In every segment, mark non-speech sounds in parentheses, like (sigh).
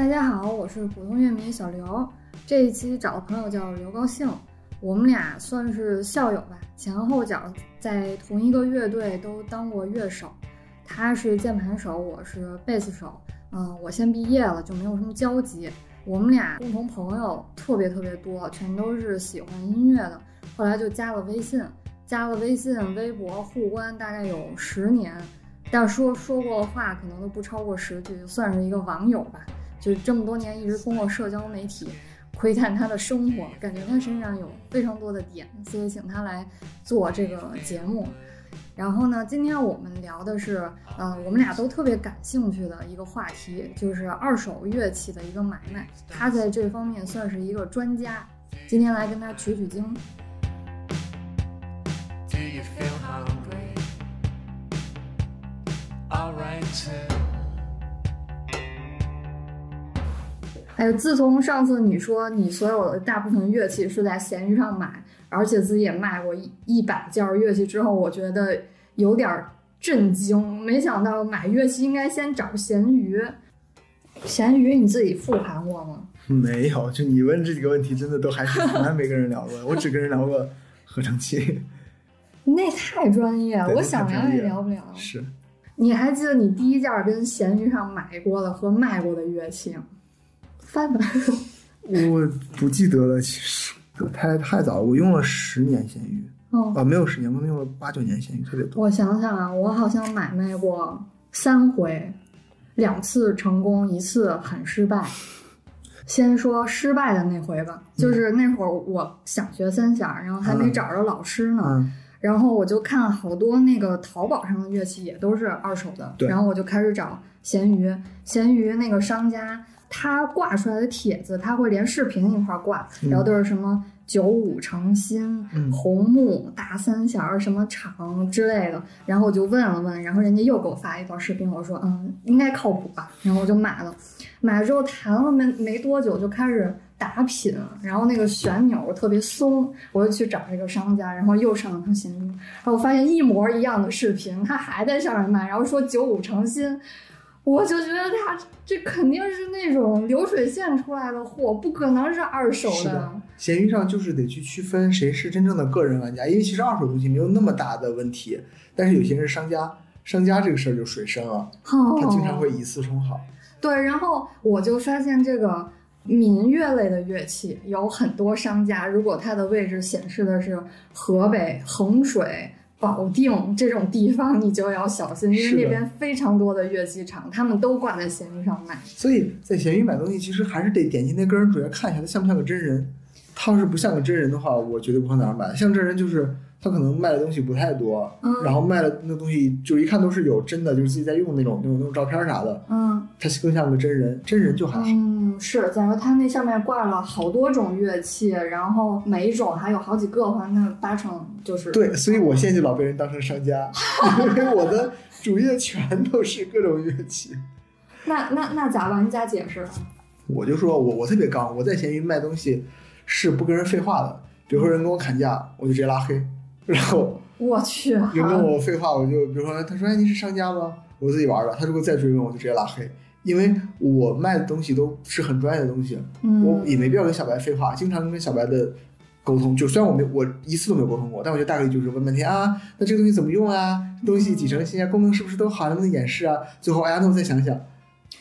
大家好，我是普通乐迷小刘。这一期找的朋友叫刘高兴，我们俩算是校友吧，前后脚在同一个乐队都当过乐手。他是键盘手，我是贝斯手。嗯，我先毕业了，就没有什么交集。我们俩共同朋友特别特别多，全都是喜欢音乐的。后来就加了微信，加了微信、微博，互关大概有十年，但说说过的话可能都不超过十句，算是一个网友吧。就是这么多年一直通过社交媒体窥探他的生活，感觉他身上有非常多的点，所以请他来做这个节目。然后呢，今天我们聊的是，呃，我们俩都特别感兴趣的一个话题，就是二手乐器的一个买卖。他在这方面算是一个专家，今天来跟他取取经。Do you feel hungry? All right, 还有，自从上次你说你所有的大部分乐器是在闲鱼上买，而且自己也卖过一一百件乐器之后，我觉得有点震惊。没想到买乐器应该先找闲鱼。闲鱼你自己复盘过吗？(laughs) 没有，就你问这几个问题，真的都还是从来没跟人聊过。我只跟人聊过合成器。(laughs) 那太专业了，我想聊也聊不了。是，你还记得你第一件跟闲鱼上买过的和卖过的乐器吗？翻吧。我不记得了，其实太太早了，我用了十年闲鱼哦，啊，没有十年，我用了八九年闲鱼，特别多。我想想啊，我好像买卖过三回，两次成功，一次很失败。先说失败的那回吧，就是那会儿我想学三弦，然后还没嗯找着老师呢，嗯，然后我就看好多那个淘宝上的乐器也都是二手的，然后我就开始找闲鱼，闲鱼那个商家他挂出来的帖子，他会连视频一块儿挂，然后都是什么九五成新、嗯。红木、大三弦儿什么厂之类的，然后我就问了问，然后人家又给我发一段视频，我说嗯应该靠谱吧，然后我就买了，买了之后谈了没没多久就开始打品，然后那个旋钮特别松，我就去找这个商家，然后又上了他闲鱼，然后我发现一模一样的视频，他还在上面卖，然后说九五成新，我就觉得他这肯定是那种流水线出来的货，不可能是二手是的闲鱼上就是得去区分谁是真正的个人玩家，因为其实二手东西没有那么大的问题，但是有些人商家，商家这个事儿就水深了，哦他经常会以次充好。对，然后我就发现这个民乐类的乐器有很多商家，如果它的位置显示的是河北、衡水、保定这种地方，你就要小心，因为那边非常多的乐器厂，他们都挂在闲鱼上卖。所以在闲鱼买东西，其实还是得点击那个人主页看一下，他像不像个真人。他要是不像个真人的话，我绝对不会在那儿买。像真人就是他可能卖的东西不太多，嗯然后卖的那东西就一看都是有真的，就是自己在用那种那种那种照片啥的，嗯他更像个真人。真人就还好。嗯，是，假如它那上面挂了好多种乐器，然后每一种还有好几个的话，那八成就是对，所以我现在就老被人当成商家，因为我的主页全都是各种乐器。(laughs) 那那那咋办？你咋解释？我就说我我特别刚，我在闲鱼卖东西是不跟人废话的。比如说人跟我砍价，我就直接拉黑，然后我去，人跟我废话，我就比如说他说哎你是商家吗？我自己玩的，他如果再追问我就直接拉黑，因为我卖的东西都是很专业的东西，嗯，我也没必要跟小白废话，经常跟小白的沟通，就虽然我没我一次都没有沟通过，但我觉得大概就是问半天啊，那这个东西怎么用啊？东西几成新啊？功能是不是都好？能不能演示啊？最后哎呀，那我再想想，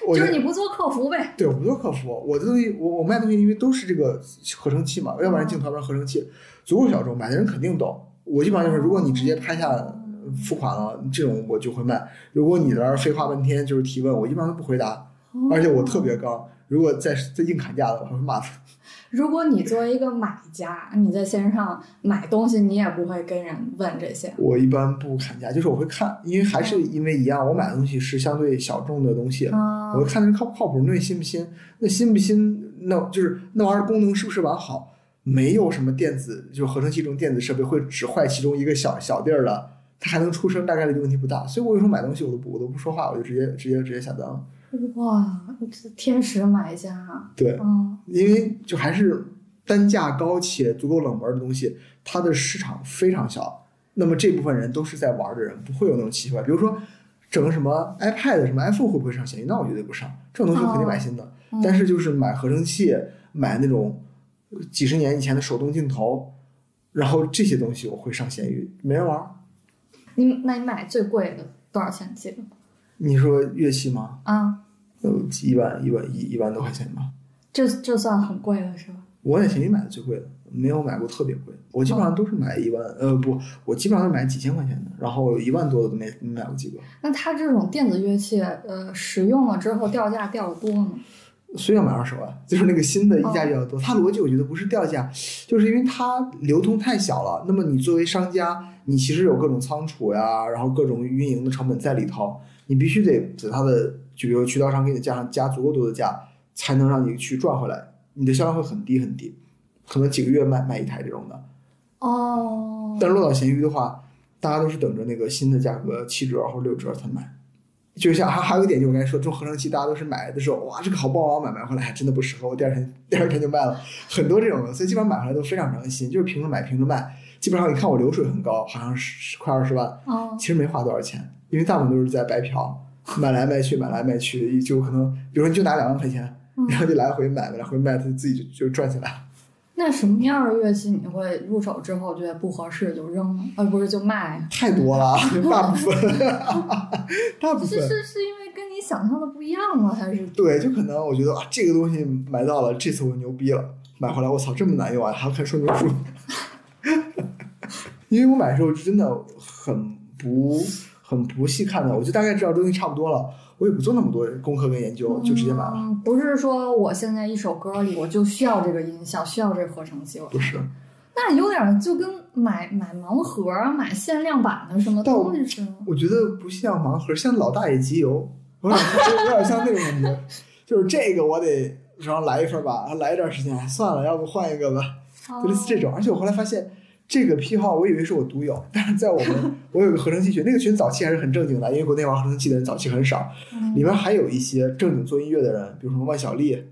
我就是你不做客服呗。对，我不做客服，我的东西，我我卖东西，因为都是这个合成器嘛，要不然镜头，要不然合成器，足够小众，买的人肯定懂。我基本上就是，如果你直接拍下呃付款了，这种我就会卖。如果你在那儿废话半天就是提问，我一般都不回答，而且我特别刚。如果再再硬砍价的话，我会骂他。(laughs) 如果你作为一个买家，你在线上买东西，你也不会跟人问这些。我一般不砍价，就是我会看，因为还是因为一样，我买的东西是相对小众的东西，啊我会看人靠不靠谱，那新不新，那新不新，那就是那玩意儿功能是不是完好，没有什么电子，就是合成器这种电子设备会只坏其中一个小小地儿了，它还能出声，大概率就问题不大。所以我有时候买东西我都不我都不说话，我就直接直接直接下单了。哇，这天使买家啊！对，嗯因为就还是单价高且足够冷门的东西，它的市场非常小。那么这部分人都是在玩的人，不会有那种奇怪。比如说，整个什么 iPad、什么 iPhone 会不会上闲鱼？那我绝对不上，这种东西我肯定买新的。嗯但是就是买合成器，买那种几十年以前的手动镜头，然后这些东西我会上闲鱼，没人玩儿。你那你买最贵的多少钱记得吗？你说乐器吗？啊，有，一万一万一一万多块钱吧。这这算很贵了是吧？我在闲鱼买的最贵的，没有买过特别贵。我基本上都是买一万，呃不，我基本上都是买几千块钱的，然后一万多的都没没买过几个。那它这种电子乐器，呃，使用了之后掉价掉的多吗？所以要买二手啊，(laughs) 就是那个新的溢价比较多。它逻辑我觉得不是掉价，就是因为它流通太小了。那么你作为商家，你其实有各种仓储呀，然后各种运营的成本在里头，你必须得在它的就比如渠道商给你加上加足够多的价，才能让你去赚回来。你的销量会很低很低，可能几个月卖卖一台这种的。哦，但落到闲鱼的话，大家都是等着那个新的价格七折或者六折才买。就像还还有一点，就我刚才说，这种合成器大家都是买的时候，哇，这个好棒，我要买，买回来还真的不适合我，第二天第二天就卖了，很多这种的，所以基本上买回来都非常良心，就是凭着买凭着卖。基本上你看我流水很高，好像是快二十万，哦，其实没花多少钱，因为大部分都是在白嫖，买来卖去，买来卖去，就可能比如说你就拿两万块钱，嗯然后就来回买，来回卖，他自己就就赚起来了。那什么样的乐器你会入手之后觉得不合适就扔了，呃，不是就卖啊？太多了，(laughs) 大部分，大部分是是是因为跟你想象的不一样吗？还是对，就可能我觉得啊，这个东西买到了，这次我牛逼了，买回来我操这么难用啊，还要看说明书。(laughs) 因为我买的时候真的很不很不细看的，我就大概知道东西差不多了，我也不做那么多功课跟研究，就直接买了。嗯，不是说我现在一首歌里我就需要这个音效，需要这个合成器，我不是，那有点就跟买买盲盒啊、买限量版的什么东西似的。我觉得不像盲盒，像老大爷集邮，有点像有点像那种感觉，就是这个我得然后来一份吧，来一段时间，哎算了，要不换一个吧。就类似这种。而且我后来发现，这个癖好我以为是我独有，(laughs) 但是在我们 (laughs) 我有个合成器群，那个群早期还是很正经的，因为国内玩合成器的人早期很少，嗯里面还有一些正经做音乐的人，比如说万晓利。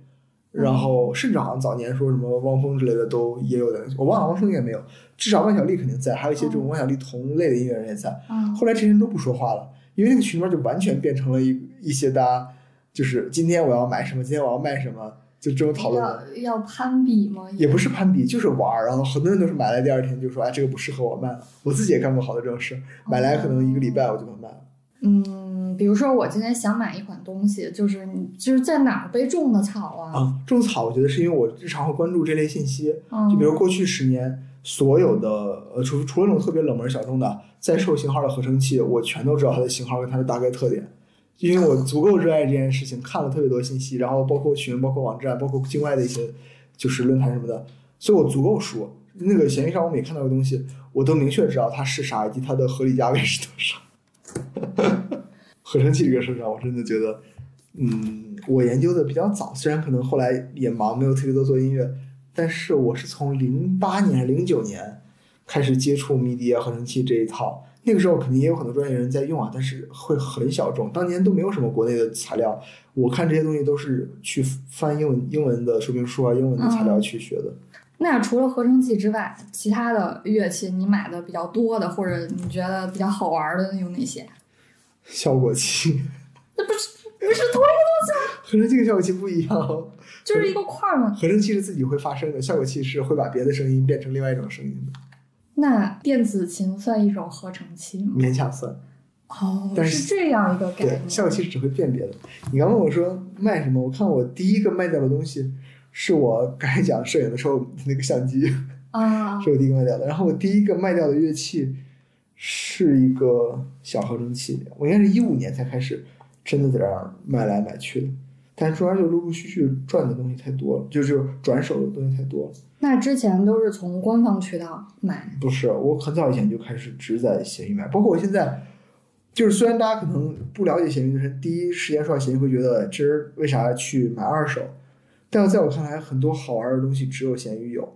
然后甚至好像早年说什么汪峰之类的都也有的，我忘了汪峰应该没有，至少万晓利肯定在，还有一些这种万晓利同类的音乐人也在。嗯后来这些人都不说话了，因为那个群里面就完全变成了一一些大家就是今天我要买什么，今天我要卖什么，就这种讨论。要要攀比吗？也不是攀比，就是玩儿。然后很多人都是买来第二天就说，哎，这个不适合我卖了。我自己也干过好多这种事，买来可能一个礼拜我就能卖了。嗯，比如说我今天想买一款东西，就是你就是在哪儿被种的草啊？啊，种草我觉得是因为我日常会关注这类信息，嗯，就比如过去十年所有的呃，除除了那种特别冷门小众的在售型号的合成器，我全都知道它的型号跟它的大概特点。因为我足够热爱这件事情，看了特别多信息，然后包括群、包括网站、包括境外的一些就是论坛什么的，所以我足够熟。那个闲鱼上我每看到的东西，我都明确知道它是啥，以及它的合理价位是多少。合成器这个事上，我真的觉得，嗯，我研究的比较早，虽然可能后来也忙，没有特别多做音乐，但是我是从零八年零九年开始接触 MIDI 合成器这一套。那个时候肯定也有很多专业人在用啊，但是会很小众。当年都没有什么国内的材料，我看这些东西都是去翻英文英文的说明书啊、英文的材料去学的。那除了合成器之外，其他的乐器你买的比较多的，或者你觉得比较好玩的有哪些？效果器，(laughs) 那不是不是同一个东西吗 (laughs) 合成器跟效果器不一样就是一个块儿吗？合成器是自己会发声的，效果器是会把别的声音变成另外一种声音的，那电子琴算一种合成器吗？勉强算。哦，但是是这样一个概对，念。效果器是只会辨别的。你刚问我说卖什么，我看我第一个卖掉的东西是我刚才讲摄影的时候那个相机，啊，(laughs) 是我第一个卖掉的。然后我第一个卖掉的乐器是一个小合成器，我应该是一五年才开始真的在这儿买来买去的。但是中间就陆陆续续赚的东西太多了，就是转手的东西太多了。那之前都是从官方渠道买，不是，我很早以前就开始只在闲鱼买，包括我现在，就是虽然大家可能不了解闲鱼的人，第一时间说到闲鱼会觉得这人为啥去买二手，但在我看来，很多好玩的东西只有闲鱼有，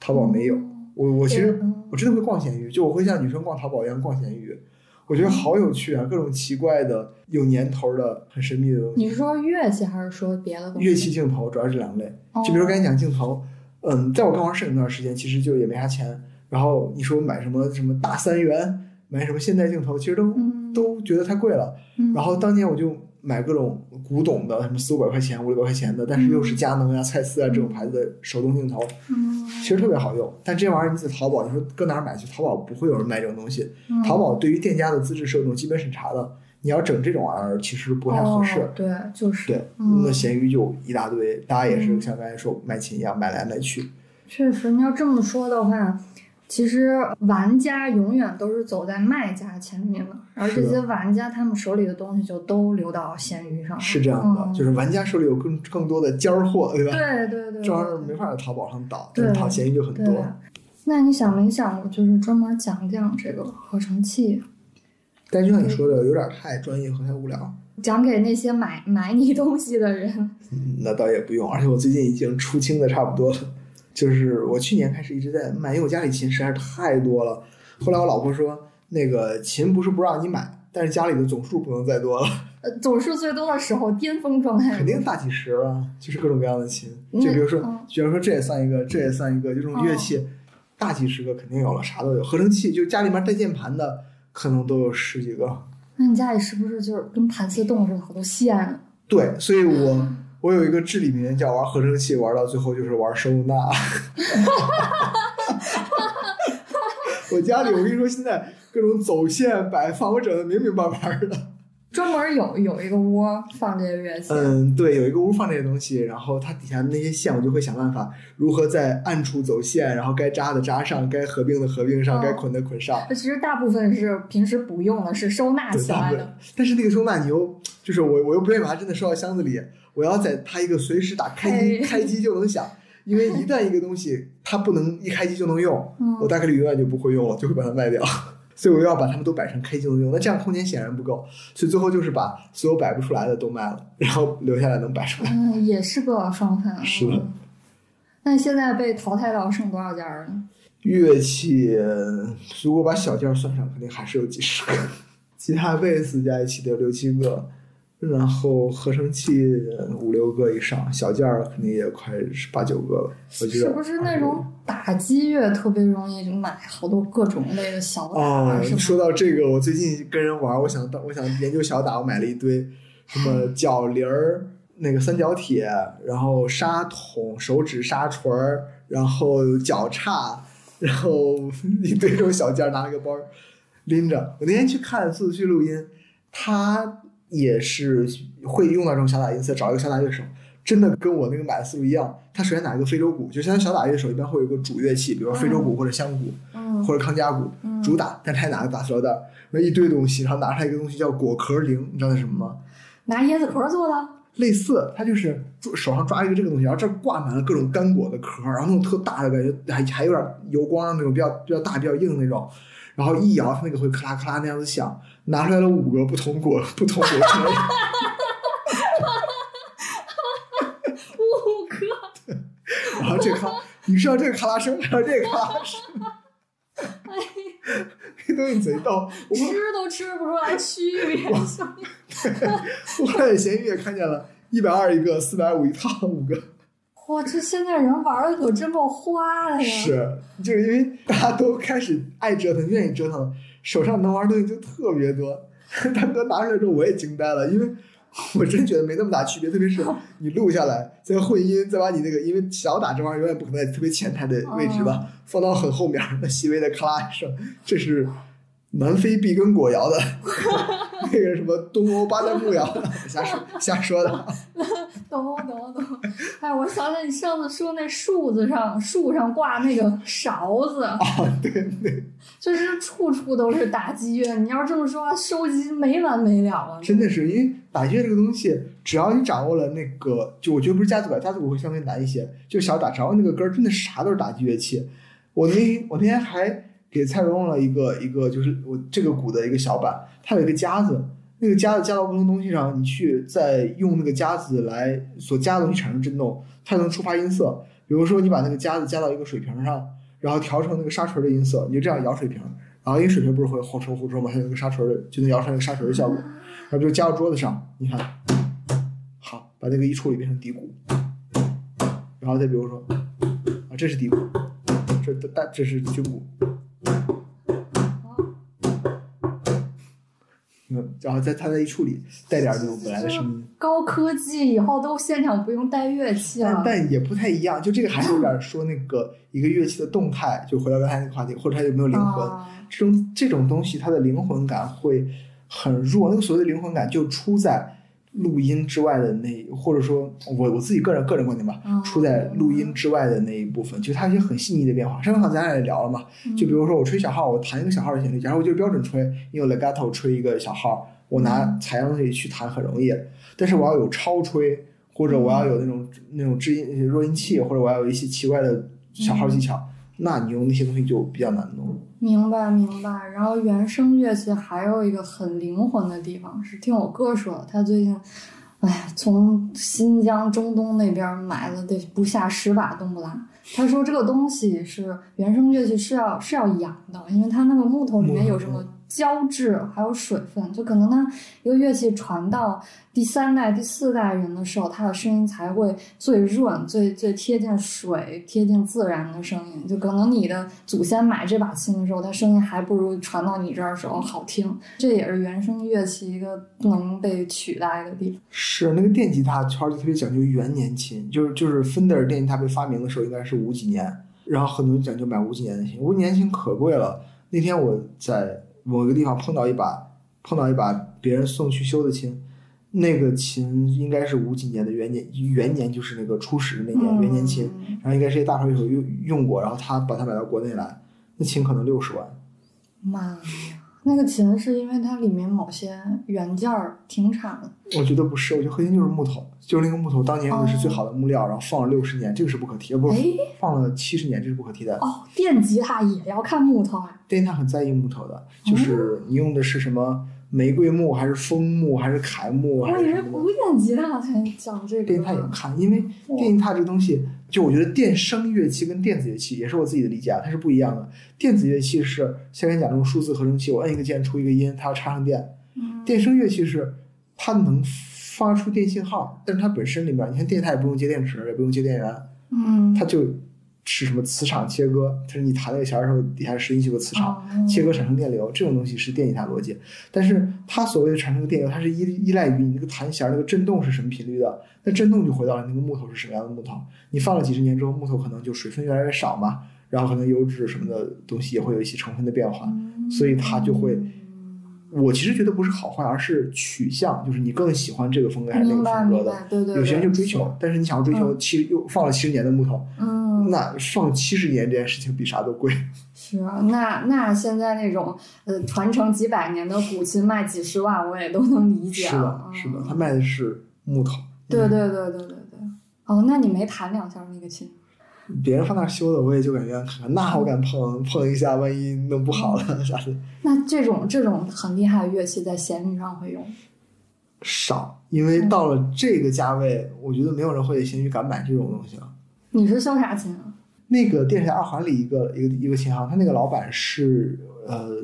淘宝没有。我我其实嗯我真的会逛闲鱼，就我会像女生逛淘宝一样逛闲鱼，我觉得好有趣啊，各种奇怪的、有年头的、很神秘的东西。你是说乐器还是说别的东西？乐器、镜头主要是两类。哦就比如刚才讲镜头，嗯，在我刚玩摄影那段时间，其实就也没啥钱。然后你说买什么什么大三元，买什么现代镜头，其实都嗯都觉得太贵了。嗯然后当年我就买各种古董的，什么四五百块钱、五六百块钱的，但是又是佳能啊、蔡司啊这种牌子的手动镜头，嗯其实特别好用。但这玩意儿你在淘宝，你说搁哪儿买去？淘宝不会有人卖这种东西。嗯淘宝对于店家的资质是有种基本审查的，你要整这种玩意儿其实不太合适。哦对，就是对，嗯那闲鱼就一大堆，大家也是嗯像刚才说卖琴一样买来买去。确实，你要这么说的话，其实玩家永远都是走在卖家前面的，而这些玩家他们手里的东西就都流到闲鱼上了。是这样的，嗯就是玩家手里有更更多的尖儿货，对吧？对对对，这玩意儿没法在淘宝上倒，对但是跑闲鱼就很多。。那你想没想过，就是专门讲讲这个合成器，但就像你说的，有点太专业和太无聊。讲给那些买买你东西的人？嗯，那倒也不用，而且我最近已经出清的差不多了。就是我去年开始一直在卖，因为我家里琴实在是太多了。后来我老婆说，那个琴不是不让你买，但是家里的总数不能再多了，呃，总数最多的时候，巅峰状态。肯定大几十了，就是各种各样的琴。嗯就比如说，嗯比如说这也算一个，这也算一个，就这种乐器，大几十个肯定有了，啥都有。合成器就家里面带键盘的，可能都有十几个。那你家里是不是就是跟盘丝洞似的，好多线？对，所以我我有一个至理名言，叫玩合成器玩到最后就是玩收纳。(laughs) 我家里我跟你说，现在各种走线摆放，我整的明明白白的。专门有有一个窝放这些乐器。嗯，对，有一个屋放这些东西，然后它底下那些线，我就会想办法如何在暗处走线，然后该扎的扎上，该合并的合并上，哦该捆的捆上。其实大部分是平时不用的，是收纳起来的。。但是那个收纳你又就是我我又不愿意把它真的收到箱子里，我要在它一个随时打开机嘿开机就能响，因为一旦一个东西它不能一开机就能用，嗯我大概率永远就不会用了，就会把它卖掉。(laughs) 所以我要把它们都摆成开机就能用，那这样空间显然不够，所以最后就是把所有摆不出来的都卖了，然后留下来能摆出来。嗯，也是个方法。是的嗯。那现在被淘汰到剩多少件儿了？乐器如果把小件儿算上，肯定还是有几十个，吉他、贝斯加一起得有六七个，然后合成器五六个以上，小件儿肯定也快八九个了。我觉得是不是那种打击乐特别容易买好多各种类的小打？哦，说到这个，我最近跟人玩，我想当我想研究小打，我买了一堆什么 (laughs) 脚铃儿、那个三角铁，然后沙桶、手指沙锤儿，然后脚叉，然后 (laughs) 一堆这种小件儿，拿了个包儿拎着。我那天去看速度去录音，他也是会用到这种小打音色，找一个小打乐手。真的跟我那个买的思路一样，他首先拿一个非洲鼓，就相当于小打乐手一般会有一个主乐器，比如说非洲鼓或者香鼓，嗯或者康佳鼓嗯主打，但他也拿个打塑料袋儿，那一堆东西，然后拿出来一个东西叫果壳铃，你知道那是什么吗？拿椰子壳做的。类似，他就是抓手上抓一个这个东西，然后这挂满了各种干果的壳，然后那种特大的感觉，还还有点油光那种比较比较大、比较硬的那种，然后一摇它那个会咔啦咔啦那样子响，拿出来了五个不同果不同果壳，五个。然后这个咔，你知道这个咔啦声，还有这个咔啦声，这东西贼逗，我吃都吃不出来区别。(laughs) 我在闲鱼也看见了，一百二一个，四百五一套，五个。哇，这现在人玩的可真够花的呀！是，就是因为大家都开始爱折腾，愿意折腾，手上能玩的东西就特别多。(laughs) 大哥拿出来之后，我也惊呆了，因为我真觉得没那么大区别。特别是你录下来，再混音，再把你那个，因为小打这玩意儿永远不可能在特别前台的位置吧，放到很后面，那细微的咔啦一声，这是南非碧根果摇的，(laughs) 那个什么东欧巴旦木摇的，(laughs) 瞎说 (laughs) 瞎说的。懂懂懂。哎，我想起你上次说那树子上树上挂那个勺子，啊，对对，就是处处都是打击乐。你要这么说，收集没完没了了。真的是，因为打击乐这个东西，只要你掌握了那个，就我觉得不是架子鼓，架子鼓会相对难一些。就小打，掌握那个根儿，真的啥都是打击乐器。我那我那天还给蔡荣用了一个一个，就是我这个鼓的一个小板，它有一个夹子，那个夹子夹到不同东西上，你去再用那个夹子来所夹的东西产生震动，它能触发音色。比如说你把那个夹子夹到一个水瓶上，然后调成那个沙锤的音色，你就这样摇水瓶，然后因为水瓶不是会呼抽呼抽嘛，它有那个沙锤的，就能摇出来那个沙锤的效果。然后就夹到桌子上，你看，好，把那个一处理变成底鼓，然后再比如说，啊，这是底鼓，这大这是军鼓，然后再他再一处理，带点儿那种本来的声音。高科技以后都现场不用带乐器但了。但也不太一样，就这个还是有点说那个一个乐器的动态，就回到刚才那个话题，或者它有没有灵魂，啊这种这种东西它的灵魂感会很弱。那个所谓的灵魂感就出在录音之外的那，或者说我我自己个人个人观点吧，嗯出在录音之外的那一部分，就它有一些很细腻的变化。上回好像咱俩也聊了嘛，就比如说我吹小号，我弹一个小号的旋律，假如我就标准吹，因为我 legato 吹一个小号，我拿采样东西去弹很容易，但是我要有超吹，或者我要有那种那种制音弱音器，或者我要有一些奇怪的小号技巧，那你用那些东西就比较难弄。明白明白。然后原声乐器还有一个很灵魂的地方，是听我哥说，他最近，哎呀，从新疆中东那边买了得不下十把冬不拉。他说这个东西是原声乐器是要是要养的，因为它那个木头里面有什么胶质，还有水分，就可能它一个乐器传到第三代、第四代人的时候，它的声音才会最润、最最贴近水、贴近自然的声音。就可能你的祖先买这把琴的时候，它声音还不如传到你这儿的时候好听。这也是原声乐器一个不能被取代的地方。是那个电吉他圈儿就特别讲究元年琴，就是就是 Fender 电吉他被发明的时候应该是五几年，然后很多人讲究买五几年的琴，五几年琴可贵了。那天我在某个地方碰到一把碰到一把别人送去修的琴，那个琴应该是五几年的元年，元年就是那个初始那年元年琴，嗯然后应该是一大牌乐手用用过，然后他把它买到国内来，那琴可能六十万。妈呀，那个琴是因为它里面某些原件儿停产了。我觉得不是，我觉得核心就是木头，就是那个木头当年用的是最好的木料，然后放了六十年，这个是不可替，呃不是哎放了七十年，这是不可替代的。哦，电吉他也要看木头啊。电吉他很在意木头的，就是你用的是什么玫瑰木，还是枫木，还是楷木，啊我以为是古？典吉他才讲这个。电吉他也看，因为电吉他这个东西，就我觉得电声乐器跟电子乐器也是我自己的理解啊，它是不一样的。电子乐器是像跟你讲这种数字合成器，我摁一个键出一个音，它要插上电。嗯电声乐器是它能发出电信号，但是它本身里面，你看电台也不用接电池，也不用接电源，嗯，它就是什么磁场切割，就是你弹那个弦儿的时候，底下实际有个磁场。哦切割产生电流，这种东西是电吉他逻辑。但是它所谓的产生的电流，它是依依赖于你那个弹弦那个震动是什么频率的。那震动就回到了那个木头是什么样的木头。你放了几十年之后，木头可能就水分越来越少嘛，然后可能油脂什么的东西也会有一些成分的变化，所以它就会。我其实觉得不是好坏，而是取向，就是你更喜欢这个风格还是那个风格的。对对对。有些人就追求，但是你想要追求七又放了七十年的木头，嗯，那放七十年这件事情比啥都贵。是啊，那那现在那种呃传承几百年的古琴卖几十万，我也都能理解是的啊。，是的，嗯他卖的是木头。对对对对对对。哦，那你没弹两下那个琴？别人放那儿修的，我也就感觉看看，那我敢碰碰一下，万一弄不好了啥的，那这种这种很厉害的乐器在闲鱼上会用？少。因为到了这个价位，我觉得没有人会在闲鱼敢买这种东西了。你是修啥琴啊？那个电视台二环里一个一个一个琴行，他那个老板是呃，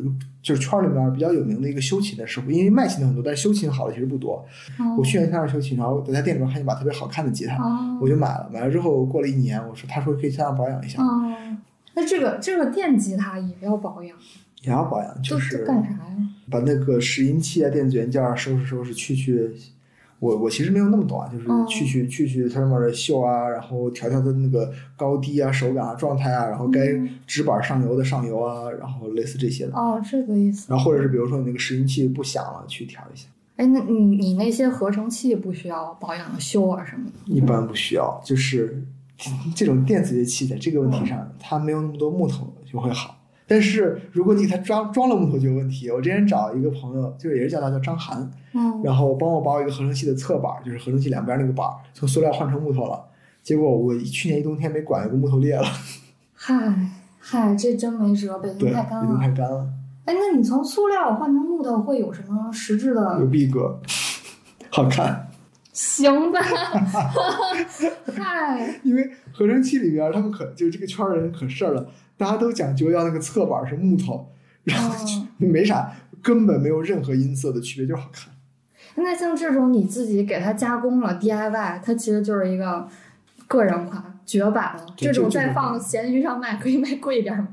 就是圈里面比较有名的一个修琴的师傅，因为卖琴的很多，但是修琴好的其实不多。哦我去年在那儿修琴，然后我在店里面看见把特别好看的吉他，哦我就买了。买了之后过了一年，我说他说可以在那保养一下，哦，那这个这个电吉他也要保养，也要保养，就是干啥呀？把那个拾音器啊、电子元件儿收拾收拾，去去。我我其实没有那么懂啊，就是嗯去去去去它上面的锈啊，然后调调它的那个高低啊、手感啊、状态啊，然后该嗯纸板上油的上油啊，然后类似这些的。哦，这个意思。然后或者是比如说你那个拾音器不响了，去调一下。哎，那你你那些合成器不需要保养修啊什么的？一般不需要，就是 (laughs) 这种电子乐器在这个问题上，它没有那么多木头就会好。但是如果你给它装装了木头就有问题。我之前找一个朋友，就是也是叫他叫张涵，嗯，然后帮我把我一个合成器的侧板，就是合成器两边那个板，从塑料换成木头了。结果我去年一冬天没管，有个木头裂了，嗨嗨，这真没辙，北对，京太干了。北京太了。干了，哎，那你从塑料换成木头会有什么实质的有的？逼格，好看。行吧，(laughs) 嗨，因为合成器里边，他们可就这个圈儿人可事儿了，大家都讲究要那个侧板是木头，然后没啥，根本没有任何音色的区别，就是好看。那像这种你自己给它加工了 DIY，它其实就是一个个人款绝版了。这种再放闲鱼上卖，可以卖贵一点吗？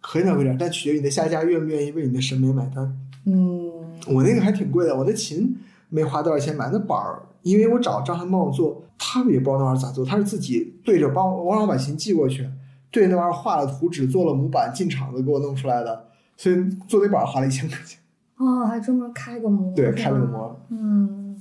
可以卖贵点，(laughs) 但取决于你的下家愿不愿意为你的审美买单。嗯，我那个还挺贵的，我的琴没花多少钱买，那板儿，因为我找张涵帮我做，他们也不知道那玩意儿咋做，他是自己对着帮我，我让我把琴寄过去，对那玩意儿画了图纸，做了模板，进厂子给我弄出来的，所以做那板花了一千块钱，哦，还专门开个模，对，开了个模。嗯，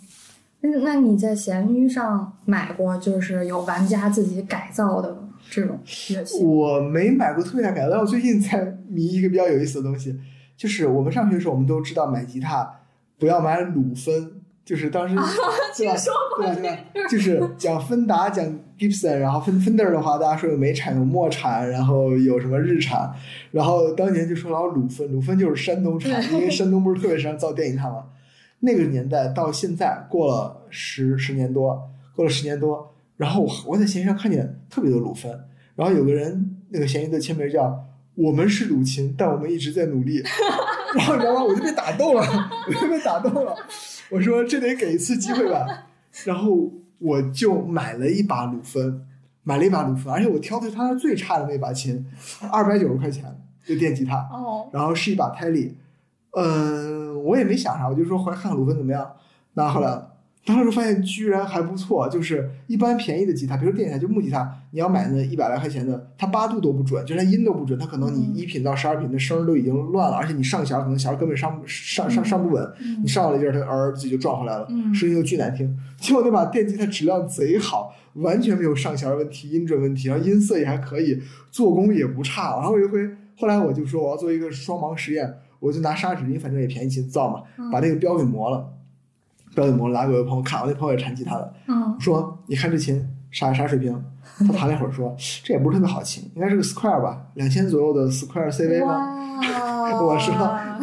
那那你在闲鱼上买过，就是有玩家自己改造的这种乐器？我没买过特别大改造，但我最近在迷一个比较有意思的东西，就是我们上学的时候，我们都知道买吉他不要买鲁芬，就是当时、(laughs) 对吧？对吧？对吧？就是讲芬达，讲 Gibson，然后芬 Fender 的话，大家说有美产有墨产，然后有什么日产，然后当年就说老鲁芬，鲁芬就是山东产，因为山东不是特别擅长造电吉他吗？那个年代到现在过了十十年多，过了十年多，然后我我在闲鱼上看见特别多鲁芬，然后有个人那个闲鱼的签名叫“我们是鲁琴，但我们一直在努力”，(laughs) 然后你知道吗？我就被打动了，我就被打动了。我说这得给一次机会吧，然后我就买了一把鲁芬，买了一把鲁芬，而且我挑的是它那最差的那把琴，二百九十块钱就电吉他，哦，然后是一把泰利，嗯，我也没想啥，我就说回来看看鲁芬怎么样，拿回来了。拿回来之后发现居然还不错，就是一般便宜的吉他，比如说电吉他，就木吉他，你要买那一百来块钱的，它八度都不准，就是它音都不准，它可能你嗯一品到十二品的声儿都已经乱了，而且你上弦儿可能弦儿根本上不上上上不稳，嗯你上了一阵儿，它儿自己就撞回来了，嗯声音又巨难听。结果那把电吉他质量贼好，完全没有上弦儿问题、音准问题，然后音色也还可以，做工也不差。然后有一回，后来我就说我要做一个双盲实验，我就拿砂纸，因为反正也便宜琴造嘛，嗯把那个标给磨了，标给磨了，拿给我朋友看，我那朋友也弹吉他的，嗯说你看这琴啥啥水平？他弹了一会儿说这也不是特别好琴，应该是个 Square 吧，两千左右的 Square CV 吗？(laughs) 我说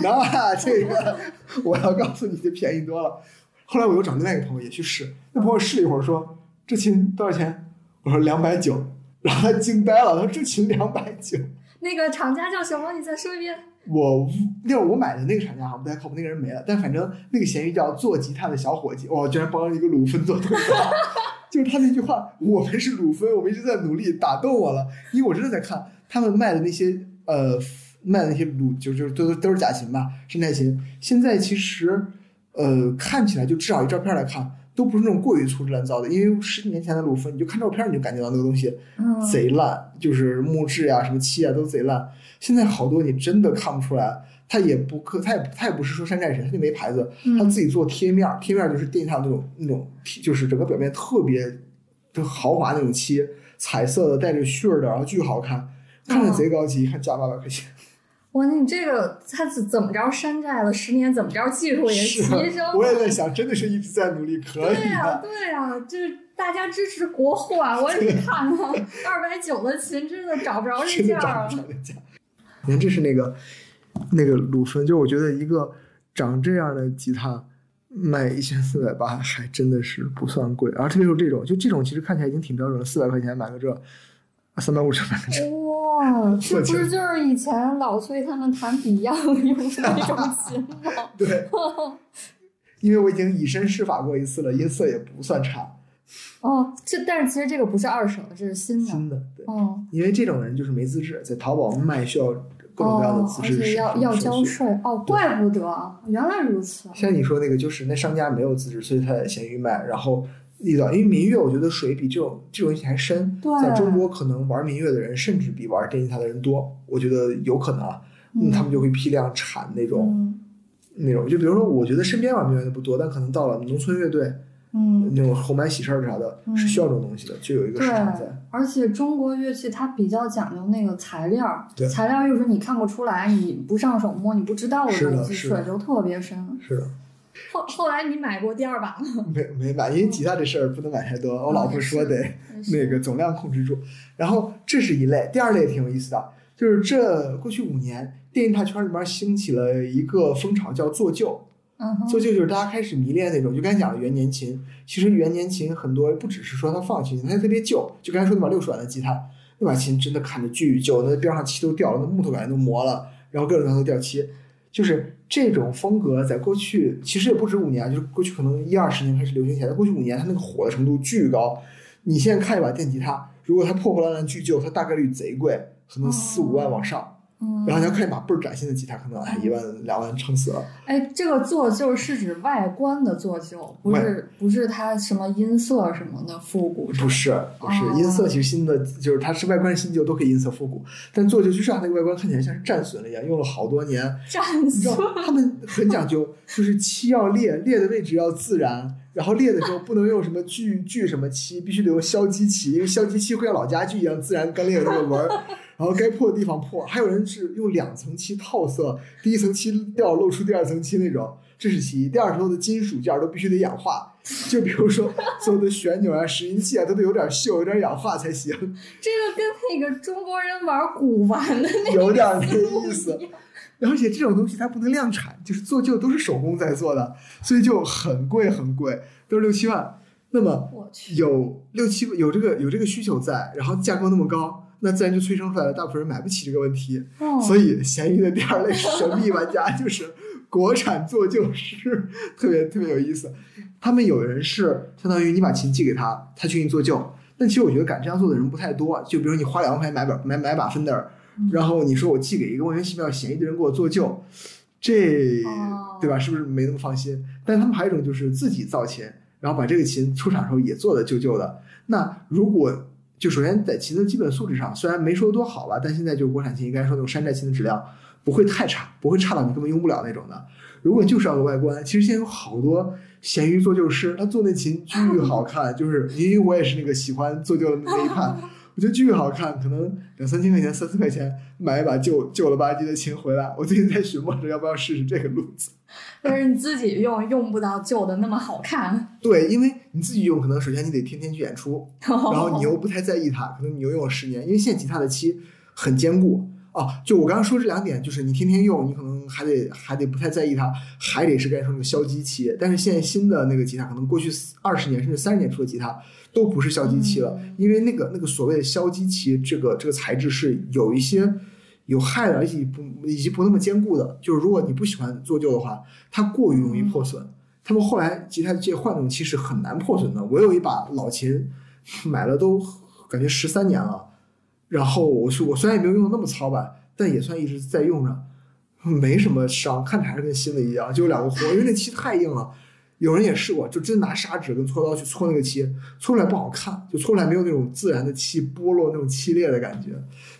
那这个我要告诉你，就便宜多了。后来我又找另外一个朋友也去试，那朋友试了一会儿说这琴多少钱？我说两百九，然后他惊呆了，他说这琴两百九。那个厂家叫什么？你再说一遍。我那会儿我买的那个厂家好像不太靠谱，那个人没了，但反正那个咸鱼叫做吉他的小伙计，哇，居然帮一个鲁芬做推广。(laughs) 就是他那句话，我们是鲁芬，我们一直在努力，打动我了。因为我真的在看他们卖的那些呃卖的那些鲁，就就都都都是假琴吧，生态琴。现在其实呃看起来就至少以照片来看，都不是那种过于粗制滥造的。因为十几年前的鲁芬，你就看照片你就感觉到那个东西嗯，贼烂，就是木质呀、什么漆啊都贼烂。现在好多你真的看不出来，他也不可，他也他也不是说山寨神，他就没牌子，嗯他自己做贴面，贴面就是电吉他那种那种，就是整个表面特别就豪华那种漆，彩色的带着絮儿的，然后巨好看，看着贼高级，一看加八百块钱。哇，那你这个他怎怎么着山寨了十年，怎么着技术也提升了？我也在想，真的是一直在努力，可以对呀、的。对呀、就是大家支持国货啊！我也是看了二百九的琴，真的找不着 (laughs) 这价儿找不着那价。你看，这是那个那个鲁芬，就我觉得一个长这样的吉他卖一千四百八，还真的是不算贵。而特别是这种，就这种其实看起来已经挺标准了，四百块钱买个这，三百五十万。哇，这不是就是以前老崔他们弹 Beyond 用的那种琴吗？(laughs) 对，(laughs) 因为我已经以身试法过一次了，音色也不算差，哦，这但是其实这个不是二手的，这是新的。新的。对，哦因为这种人就是没资质，在淘宝卖需要各种各样的资质而且要要交税哦，怪不得，原来如此。像你说那个，就是那商家没有资质，所以他在闲鱼卖，然后因为民乐，我觉得水比这种这种东西还深。对在中国，可能玩民乐的人甚至比玩电吉他的人多，我觉得有可能啊。嗯，他们就会批量产那种、嗯那种，就比如说，我觉得身边玩民乐的不多，但可能到了农村乐队嗯，那种红白喜事儿啥的，嗯是需要这种东西的，就有一个对市场在。，而且中国乐器它比较讲究那个材料，对材料又是你看不出来，你不上手摸你不知道是的东西，水就特别深。是的，后后来你买过第二把吗？没没买，因为吉他这事儿不能买太多，我老婆说得。(laughs) 那个总量控制住。然后这是一类，第二类也挺有意思的，就是这过去五年电吉他圈里面兴起了一个风潮，叫做旧。嗯，做旧就是大家开始迷恋那种，就刚才讲的元年琴。其实元年琴很多不只是说它放弃，它特别旧。就刚才说那把六十万的吉他，那把琴真的看着巨旧，那边上漆都掉了，那木头感觉都磨了，然后各种各样都掉漆。就是这种风格，在过去其实也不止五年，就是过去可能一二十年开始流行起来，过去五年它那个火的程度巨高。你现在看一把电吉他，如果它破破烂烂巨旧，它大概率贼贵，可能四五万往上。嗯，然后你要看一把倍儿崭新的吉他，可能哎一万两万撑死了。哎，这个做旧是指外观的做旧，不是不是它什么音色什么的复古。不是不是，哦音色其实新的就是它是外观新旧都可以音色复古，但做旧就是让那个外观看起来像是战损了一样，用了好多年。战你知道色。他们很讲究，就是漆要裂，裂的位置要自然，然后裂的时候不能用什么锯锯什么漆，必须得用硝基漆，因为硝基漆会像老家具一样自然干裂的那个纹儿，然后该破的地方破。还有人是用两层漆套色，第一层漆掉露出第二层漆那种，这是其一。第二，所有的金属件都必须得氧化，就比如说所有的旋钮啊、拾音器啊，都得有点锈、有点氧化才行。这个跟那个中国人玩古玩的那有点那个意思。而且这种东西它不能量产，就是做旧都是手工在做的，所以就很贵很贵，都是六七万。那么，有六七有这个有这个需求在，然后价格那么高，那自然就催生出来了大部分人买不起这个问题。哦所以闲鱼的第二类神秘玩家 (laughs) 就是国产做旧师，特别特别有意思。他们有人是相当于你把琴寄给他，他去给你做旧。但其实我觉得敢这样做的人不太多。就比如你花两万块钱买把买买把芬德尔，嗯然后你说我寄给一个莫名其妙闲鱼的人给我做旧，这哦对吧？是不是没那么放心？但他们还有一种就是自己造琴，然后把这个琴出厂的时候也做的旧旧的。那如果就首先在琴的基本素质上，虽然没说多好吧，但现在就是国产琴应该说那种山寨琴的质量不会太差，不会差到你根本用不了那种的。如果你就是要个外观，其实现在有好多闲鱼做旧师，他做那琴巨好看，就是因为我也是那个喜欢做旧的那一派，(laughs) 我觉得巨好看，可能两三千块钱、三四块钱买一把旧旧了吧唧的琴回来。我最近在寻摸着要不要试试这个路子。但是你自己用用不到旧的那么好看。(laughs) 对，因为你自己用，可能首先你得天天去演出，(laughs) 然后你哦又不太在意它，可能你又用了十年，因为现在吉他的漆很坚固啊。就我刚刚说这两点，就是你天天用，你可能还得还得不太在意它，还得是该说那个硝基漆。但是现在新的那个吉他，可能过去二十年甚至三十年出的吉他都不是硝基漆了，因为那个那个所谓的硝基漆这个这个材质是有一些。有害的，而且不以及不那么坚固的，就是如果你不喜欢做旧的话，它过于容易破损。他们后来吉他界换动器是很难破损的。我有一把老琴，买了都感觉十三年了，然后我说我虽然也没有用那么糙吧，但也算一直在用着，没什么伤，看着还是跟新的一样，就有两个活，因为那漆太硬了。有人也试过，就真拿砂纸跟搓刀去搓那个漆，搓出来不好看，就搓出来没有那种自然的漆剥落那种漆裂的感觉。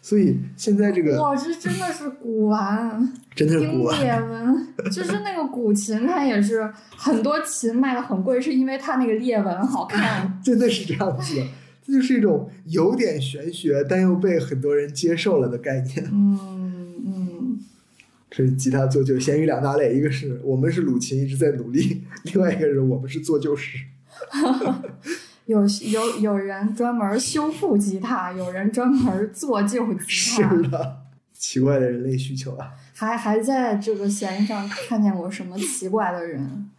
所以现在这个哇，这真的是古玩，(laughs) 真的是古玩，丁裂纹，就是那个古琴，它也是很多琴卖的很贵，是因为它那个裂纹好看。(laughs) 真的是这样子的。这就是一种有点玄学，但又被很多人接受了的概念。嗯是吉他做旧，咸鱼两大类，一个是我们是鲁琴一直在努力，(laughs) 另外一个是我们是做旧师。(laughs) 有有有人专门修复吉他，有人专门做旧吉是他，的，奇怪的人类需求啊！(laughs) 还还在这个闲鱼上看见过什么奇怪的人？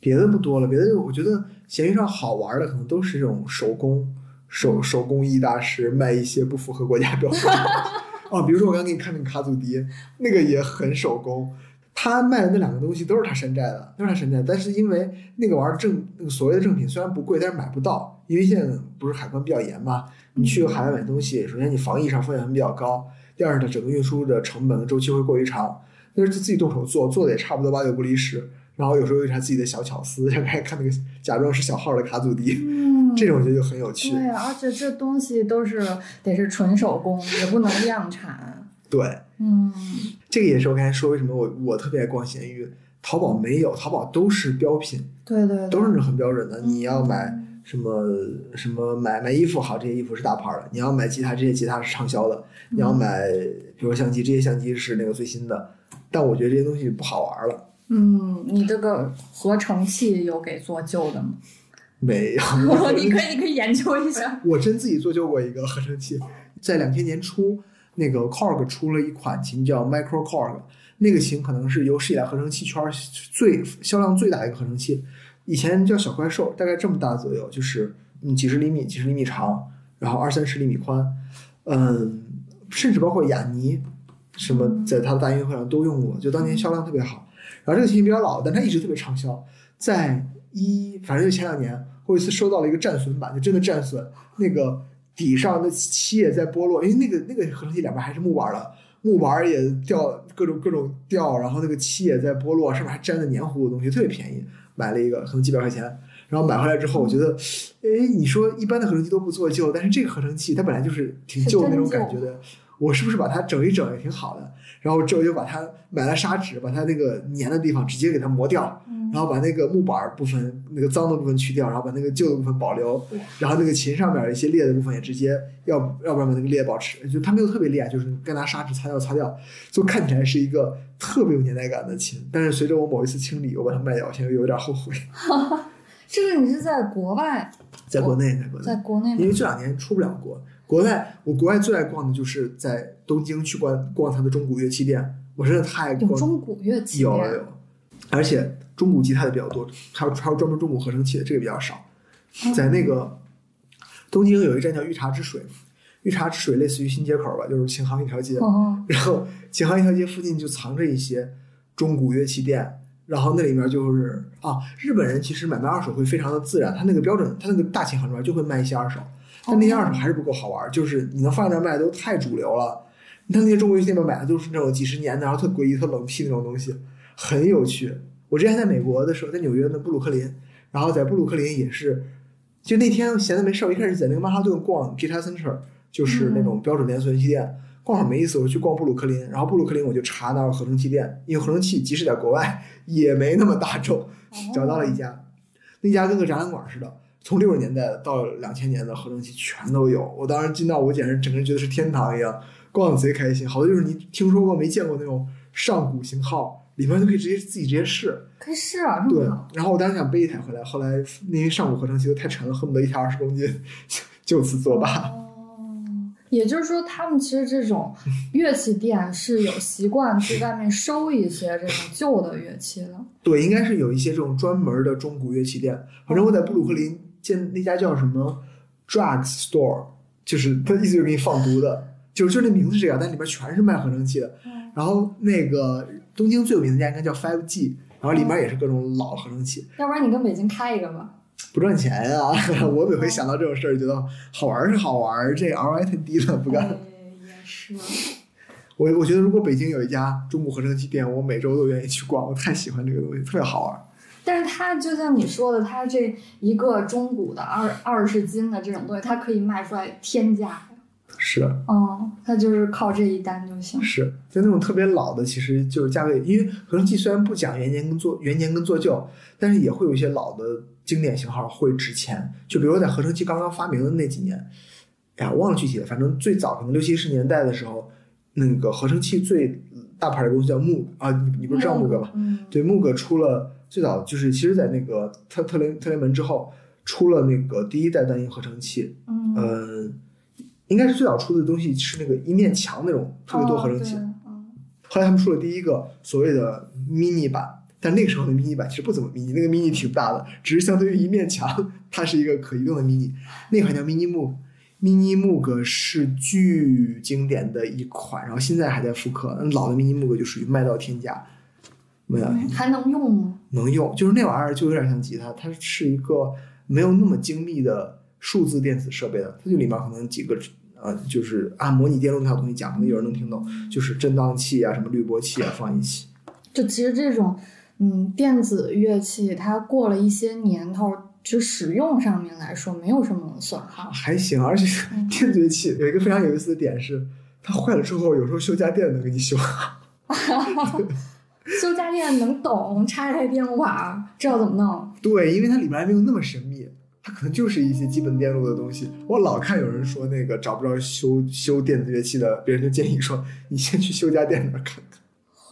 别的不多了，别的我觉得闲鱼上好玩的可能都是这种手工手手工艺大师卖一些不符合国家标准的哦，比如说我刚刚给你看那个卡祖笛，那个也很手工。他卖的那两个东西都是他山寨的，都是他山寨。但是因为那个玩意儿正那个所谓的正品虽然不贵，但是买不到，因为现在不是海关比较严嘛。你去海外买东西，首先你防疫上风险比较高，第二呢，整个运输的成本和周期会过于长。但是自己动手做，做的也差不多八九不离十。然后有时候有他自己的小巧思，像刚才看那个假装是小号的卡祖笛，嗯，这种我觉得就很有趣。对，而且这东西都是得是纯手工，也不能量产。(laughs) 对，嗯，这个也是我刚才说为什么我我特别爱逛闲鱼，淘宝没有，淘宝都是标品，对对对，都是那种很标准的。你要买什么什么买买衣服好，这些衣服是大牌的；你要买吉他，这些吉他是畅销的；你要买比如说相机，这些相机是那个最新的。但我觉得这些东西不好玩了，嗯，你这个合成器有给做旧的吗？没有。(laughs) 你可以你可以研究一下。我真自己做旧过一个合成器，在两千年初，那个 Korg 出了一款琴叫 Micro Korg，那个琴可能是有史以来合成器圈最销量最大的一个合成器，以前叫小怪兽，大概这么大左右，就是嗯几十厘米、几十厘米长，然后二三十厘米宽，嗯，甚至包括雅尼什么，在他的大音乐会上都用过，就当年销量特别好。然后这个琴比较老，但它一直特别畅销，在一反正就前两年，我有一次收到了一个战损版，就真的战损，那个底上的漆也在剥落，因为那个那个合成器两边还是木板的，木板儿也掉各种各种掉，然后那个漆也在剥落，上面还粘着黏糊的东西，特别便宜，买了一个可能几百块钱。然后买回来之后，我觉得，哎，你说一般的合成器都不做旧，但是这个合成器它本来就是挺旧的那种感觉的，我是不是把它整一整也挺好的？然后之后就把它买了砂纸，把它那个粘的地方直接给它磨掉，嗯然后把那个木板儿部分那个脏的部分去掉，然后把那个旧的部分保留，然后那个琴上面一些裂的部分也直接要要不然把那个裂保持，就它没有特别裂，就是该拿砂纸擦掉擦掉，就看起来是一个特别有年代感的琴。但是随着我某一次清理，我把它卖掉，我现在有点后悔。(laughs) 这个你是在国外，在国内，在国内在，国内因为这两年出不了国。国外，我国外最爱逛的就是在东京去逛逛它的中古乐器店，我真的太爱有逛。中古乐器店有有有，而且中古吉他的比较多，还有还有专门中古合成器的，这个比较少。在那个东京有一站叫御茶之水，御茶之水类似于新街口吧，就是琴行一条街。哦，然后琴行一条街附近就藏着一些中古乐器店，然后那里面就是啊，日本人其实买卖二手会非常的自然，他那个标准，他那个大琴行里面就会卖一些二手，但那些二手还是不够好玩，就是你能放在那儿卖都太主流了。你看那些中国乐器店买的都是那种几十年的，然后特诡异、特冷僻那种东西，很有趣。我之前在美国的时候，在纽约的布鲁克林，然后在布鲁克林也是，就那天闲的没事儿，我一开始在那个曼哈顿逛 Guitar Center，就是那种标准连锁乐器店，逛会儿没意思，我就去逛布鲁克林，然后布鲁克林我就查到了合成器店，因为合成器即使在国外 (laughs) 也没那么大众，找到了一家，那家跟个展览馆似的，从六十年代到两千年的合成器全都有。我当时进到，我简直整个人觉得是天堂一样，逛的贼开心。好多就是你听说过没见过那种上古型号，里面就可以直接自己直接试。可以试啊，这对然后我当时想背一台回来，后来那些上古合成器都太沉了，恨不得一台二十公斤，就此作罢。哦，也就是说，他们其实这种 (laughs) 乐器店是有习惯去外面收一些这种旧的乐器的。对，应该是有一些这种专门的中古乐器店。反正我在布鲁克林见那家叫什么 Drug Store，就是它意思就是给你放毒的，就是就那名字是这样，但里面全是卖合成器的。然后那个东京最有名的家应该叫 Five G，然后里面也是各种老合成器，要不然你跟北京开一个吧。不赚钱呀、(laughs) 我每回想到这种事儿，觉得好玩是好玩，这 ROI 太低了，不干。哎也是。我我觉得如果北京有一家中古合成器店，我每周都愿意去逛，我太喜欢这个东西，特别好玩儿。但是它就像你说的，它这一个中古的二二十斤的这种东西，它可以卖出来天价。是的。哦，它就是靠这一单就行。是，就那种特别老的，其实就是价位，因为合成器虽然不讲元年跟做元年跟做旧，但是也会有一些老的经典型号会值钱。就比如在合成器刚刚发明的那几年，哎呀，忘了具体的，反正最早可能六七十年代的时候，那个合成器最大牌的公司叫木啊，你你不是知道木格吧？嗯，对，木格出了最早就是其实，在那个特特雷特雷门之后，出了那个第一代单音合成器，嗯，嗯、应该是最早出的东西是那个一面墙那种特别多合成器。后来他们出了第一个所谓的 mini 版，但那个时候的 mini 版其实不怎么 mini，那个 mini 挺大的，只是相对于一面墙，(laughs) 它是一个可移动的 mini。那款叫 mini moog。mini moog 是巨经典的一款，然后现在还在复刻。那老的 mini moog 就属于卖到天价，卖到天价。嗯还能用吗？能用，就是那玩意儿就有点像吉他，它是一个没有那么精密的数字电子设备的，它就里面可能几个呃，就是按模拟电路那套东西讲，可能有人能听懂，就是振荡器啊、什么滤波器啊放一起。就其实这种嗯电子乐器，它过了一些年头，就使用上面来说没有什么损耗。还行，而且 (laughs) 电子乐器有一个非常有意思的点是，它坏了之后，有时候修家电能给你修。(laughs) (laughs) 修家电能懂，插台电路板，知道怎么弄。对，因为它里面还没有那么神秘，它可能就是一些基本电路的东西。我老看有人说那个找不着修修电子乐器的，别人就建议说你先去修家电那儿看看。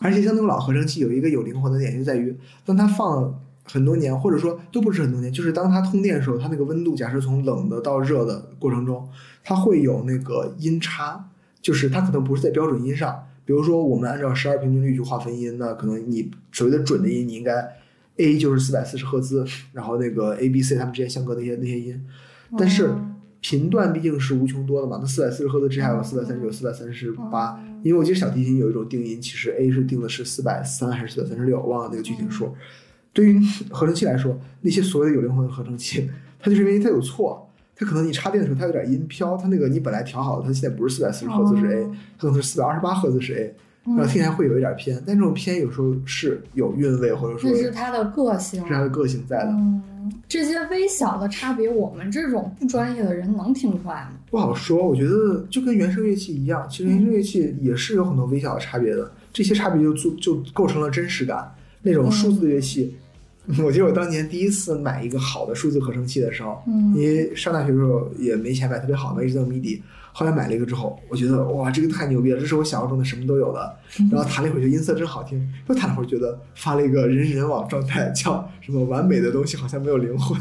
而且像那种老合成器，有一个有灵魂的点就在于，当它放很多年，或者说都不是很多年，就是当它通电的时候，它那个温度，假设从冷的到热的过程中，它会有那个音差，就是它可能不是在标准音上。比如说，我们按照十二平均律去划分音，那可能你所谓的准的音，你应该 A 就是四百四十赫兹，然后那个 A、B、C 它们之间相隔的那些那些音，但是嗯频段毕竟是无穷多的嘛，那四百四十赫兹之下有四百三十九、四百三十八，因为我记得小提琴有一种定音，其实 A 是定的是四百三还是四百三十六，忘了那个具体数。对于合成器来说，那些所谓的有灵魂的合成器，它就是因为它有错，可能你插电的时候它有点音飘，它那个你本来调好的，它现在不是四百四十赫兹是 A，哦它可能是四百二十八赫兹是 A，然后嗯听起来会有一点偏，但这种偏有时候是有韵味或者说这是是它的个性。是它的个性在的。嗯，这些微小的差别，我们这种不专业的人能听出来吗？不好说，我觉得就跟原声乐器一样，其实原声乐器也是有很多微小的差别的，这些差别就就就构成了真实感。那种数字乐器，(laughs) 我记得我当年第一次买一个好的数字合成器的时候，嗯因为上大学的时候也没钱买特别好的，一直用 MIDI。后来买了一个之后，我觉得哇，这个太牛逼了，这是我想象中的什么都有的。然后弹了一会儿，觉得音色真好听，又弹了会儿，觉得发了一个人人网状态，叫什么完美的东西好像没有灵魂。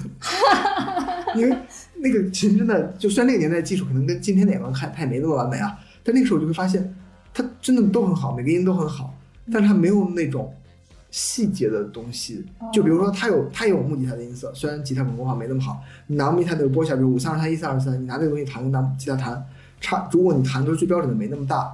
(laughs) 因为那个琴真的，就虽然那个年代技术可能跟今天的眼光看，它也没那么完美啊，但那个时候我就会发现，它真的都很好，每个音都很好，但是它没有那种细节的东西。就比如说，它有它也有木吉他的音色，虽然吉他可能功法没那么好，你拿木吉他那个拨下，比如五三二三一三二三，你拿这个东西弹跟拿吉他弹差，如果你弹都是最标准的，没那么大。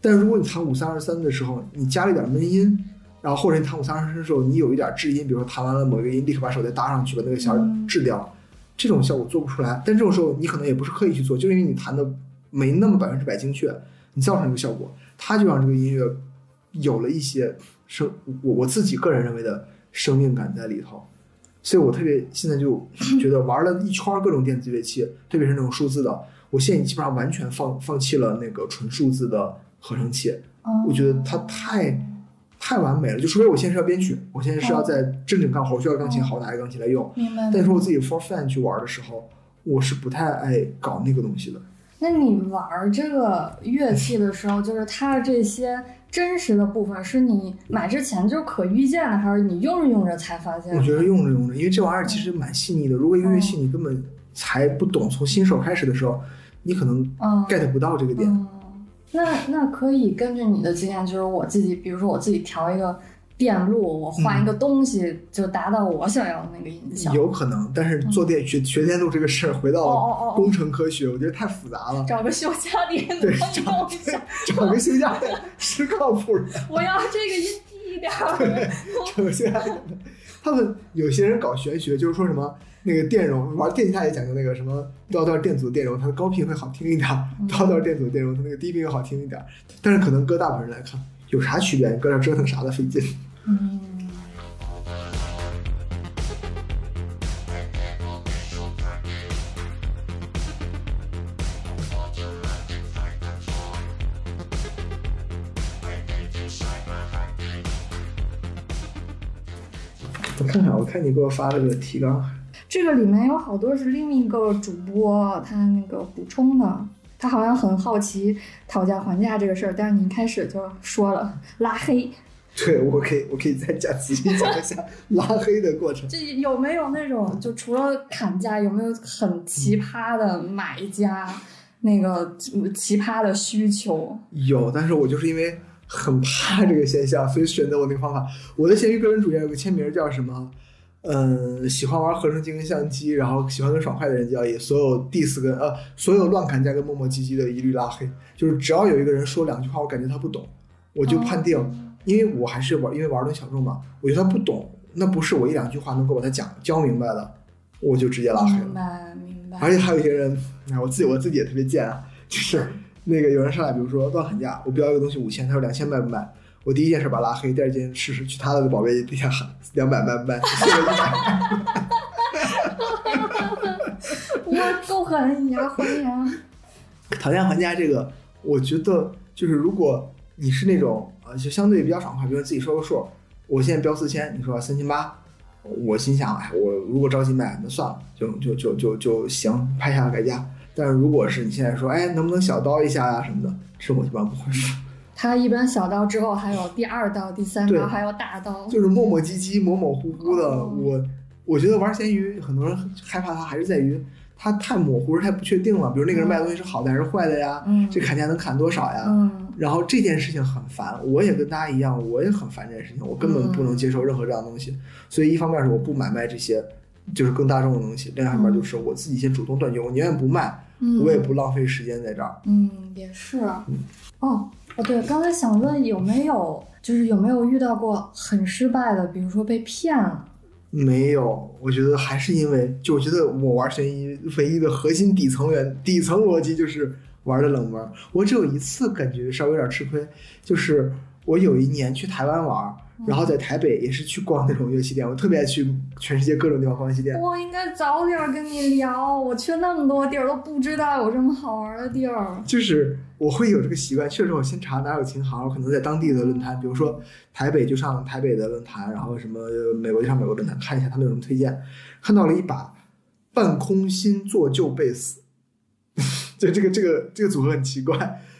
但如果你弹五三二三的时候，你加了一点闷音，然后或者你弹五三二三的时候，你有一点滞音，比如说弹完了某一个音，立刻把手再搭上去，把那个弦儿掉，这种效果做不出来。但这种时候你可能也不是刻意去做，就是因为你弹的没那么百分之百精确，你造成这个效果，它就让这个音乐有了一些生我我自己个人认为的生命感在里头。所以我特别现在就觉得玩了一圈各种电子乐器，特别是那种数字的，我现在基本上完全放放弃了那个纯数字的合成器。嗯我觉得它太太完美了，就除非我现在是要编曲，我现在是要在正经干活，需要钢琴，好拿一个钢琴来用。明白。但是我自己 for fun 去玩的时候，我是不太爱搞那个东西的。那你玩这个乐器的时候，就是它的这些真实的部分，是你买之前就可预见的，还是你用着用着才发现的？我觉得用着用着，因为这玩意儿其实蛮细腻的。如果一个乐器你根本才不懂，从新手开始的时候，你可能嗯 get 不到这个点。嗯，那那可以根据你的经验，就是我自己，比如说我自己调一个电路，我换一个东西，就达到我想要的那个音效。有可能，但是做电学学电路这个事儿，回到哦工程科学，我觉得太复杂了。找个修家电的找个修家电是靠谱的。我要这个音低一点儿。(laughs) 找个修家电的，他们有些人搞玄学，就是说什么那个电容，玩电吉他也讲究那个什么调调电阻电容，它的高频会好听一点儿；多少多少电阻电容，它那个低频会好听一点儿。但是可能搁大部分人来看，有啥区别？你搁这折腾啥的费劲。嗯，我看看，我看你给我发了个提纲，这个里面有好多是另一个主播他那个补充的。他好像很好奇讨价还价这个事儿，但是你一开始就说了拉黑，(laughs) 对我可以，我可以再讲仔细讲一下 (laughs) 拉黑的过程。这有没有那种就除了砍价，有没有很奇葩的买家那个奇葩的需求？有，但是我就是因为很怕这个现象，所以选择我那个方法。我的闲鱼个人主页有个签名叫什么？嗯，喜欢玩合成精灵相机，然后喜欢跟爽快的人交易，所有 diss 跟呃，所有乱砍价跟磨磨唧唧的一律拉黑。就是只要有一个人说两句话，我感觉他不懂，我就判定，因为我还是玩，因为玩的小众嘛，我觉得他不懂，那不是我一两句话能够把他讲教明白的，我就直接拉黑了明。白明白。而且还有一些人，哎，我自己我自己也特别贱啊，就是那个有人上来，比如说乱喊价，我标一个东西五千，他说两千卖不卖？我第一件事把他拉黑，第二件事是去他的宝贝底下喊两百卖不卖？谢谢一百。(laughs) 我够狠，以牙还牙。(laughs) 讨价还价这个，我觉得就是如果你是那种呃，就相对比较爽快，比如自己说个数，我现在标四千，你说三千八，我心想，哎，我如果着急卖，那算了，就就就就就行，拍下改价。但是如果是你现在说，哎，能不能小刀一下呀、什么的，这我一般不会说。(laughs) 他一般小刀之后还有第二刀、第三刀，还有大刀。就是磨磨唧唧、模模糊糊的。哦我我觉得玩闲鱼，很多人害怕它还是在于它太模糊、太不确定了。比如那个人卖的东西是好的还是坏的呀？嗯这砍价能砍多少呀？嗯然后这件事情很烦，我也跟大家一样，我也很烦这件事情，我根本不能接受任何这样的东西。所以一方面是我不买卖这些就是更大众的东西，另外一方面就是我自己先主动断绝，我宁愿不卖，嗯，我也不浪费时间在这儿。嗯，也是。哦哦，对，刚才想问有没有，就是有没有遇到过很失败的，比如说被骗了，没有，我觉得还是因为，就我觉得我玩悬疑唯一的核心底层原底层逻辑就是玩的冷门。我只有一次感觉稍微有点吃亏，就是我有一年去台湾玩，然后在台北也是去逛那种乐器店，我特别爱去全世界各种地方逛乐器店。我应该早点跟你聊，我去那么多地儿都不知道有这么好玩的地儿。就是我会有这个习惯，去了之后我先查哪有琴行，我可能在当地的论坛，比如说台北就上台北的论坛，然后什么美国就上美国论坛看一下他们有什么推荐，看到了一把半空心做旧贝斯，就这个这个这个组合很奇怪，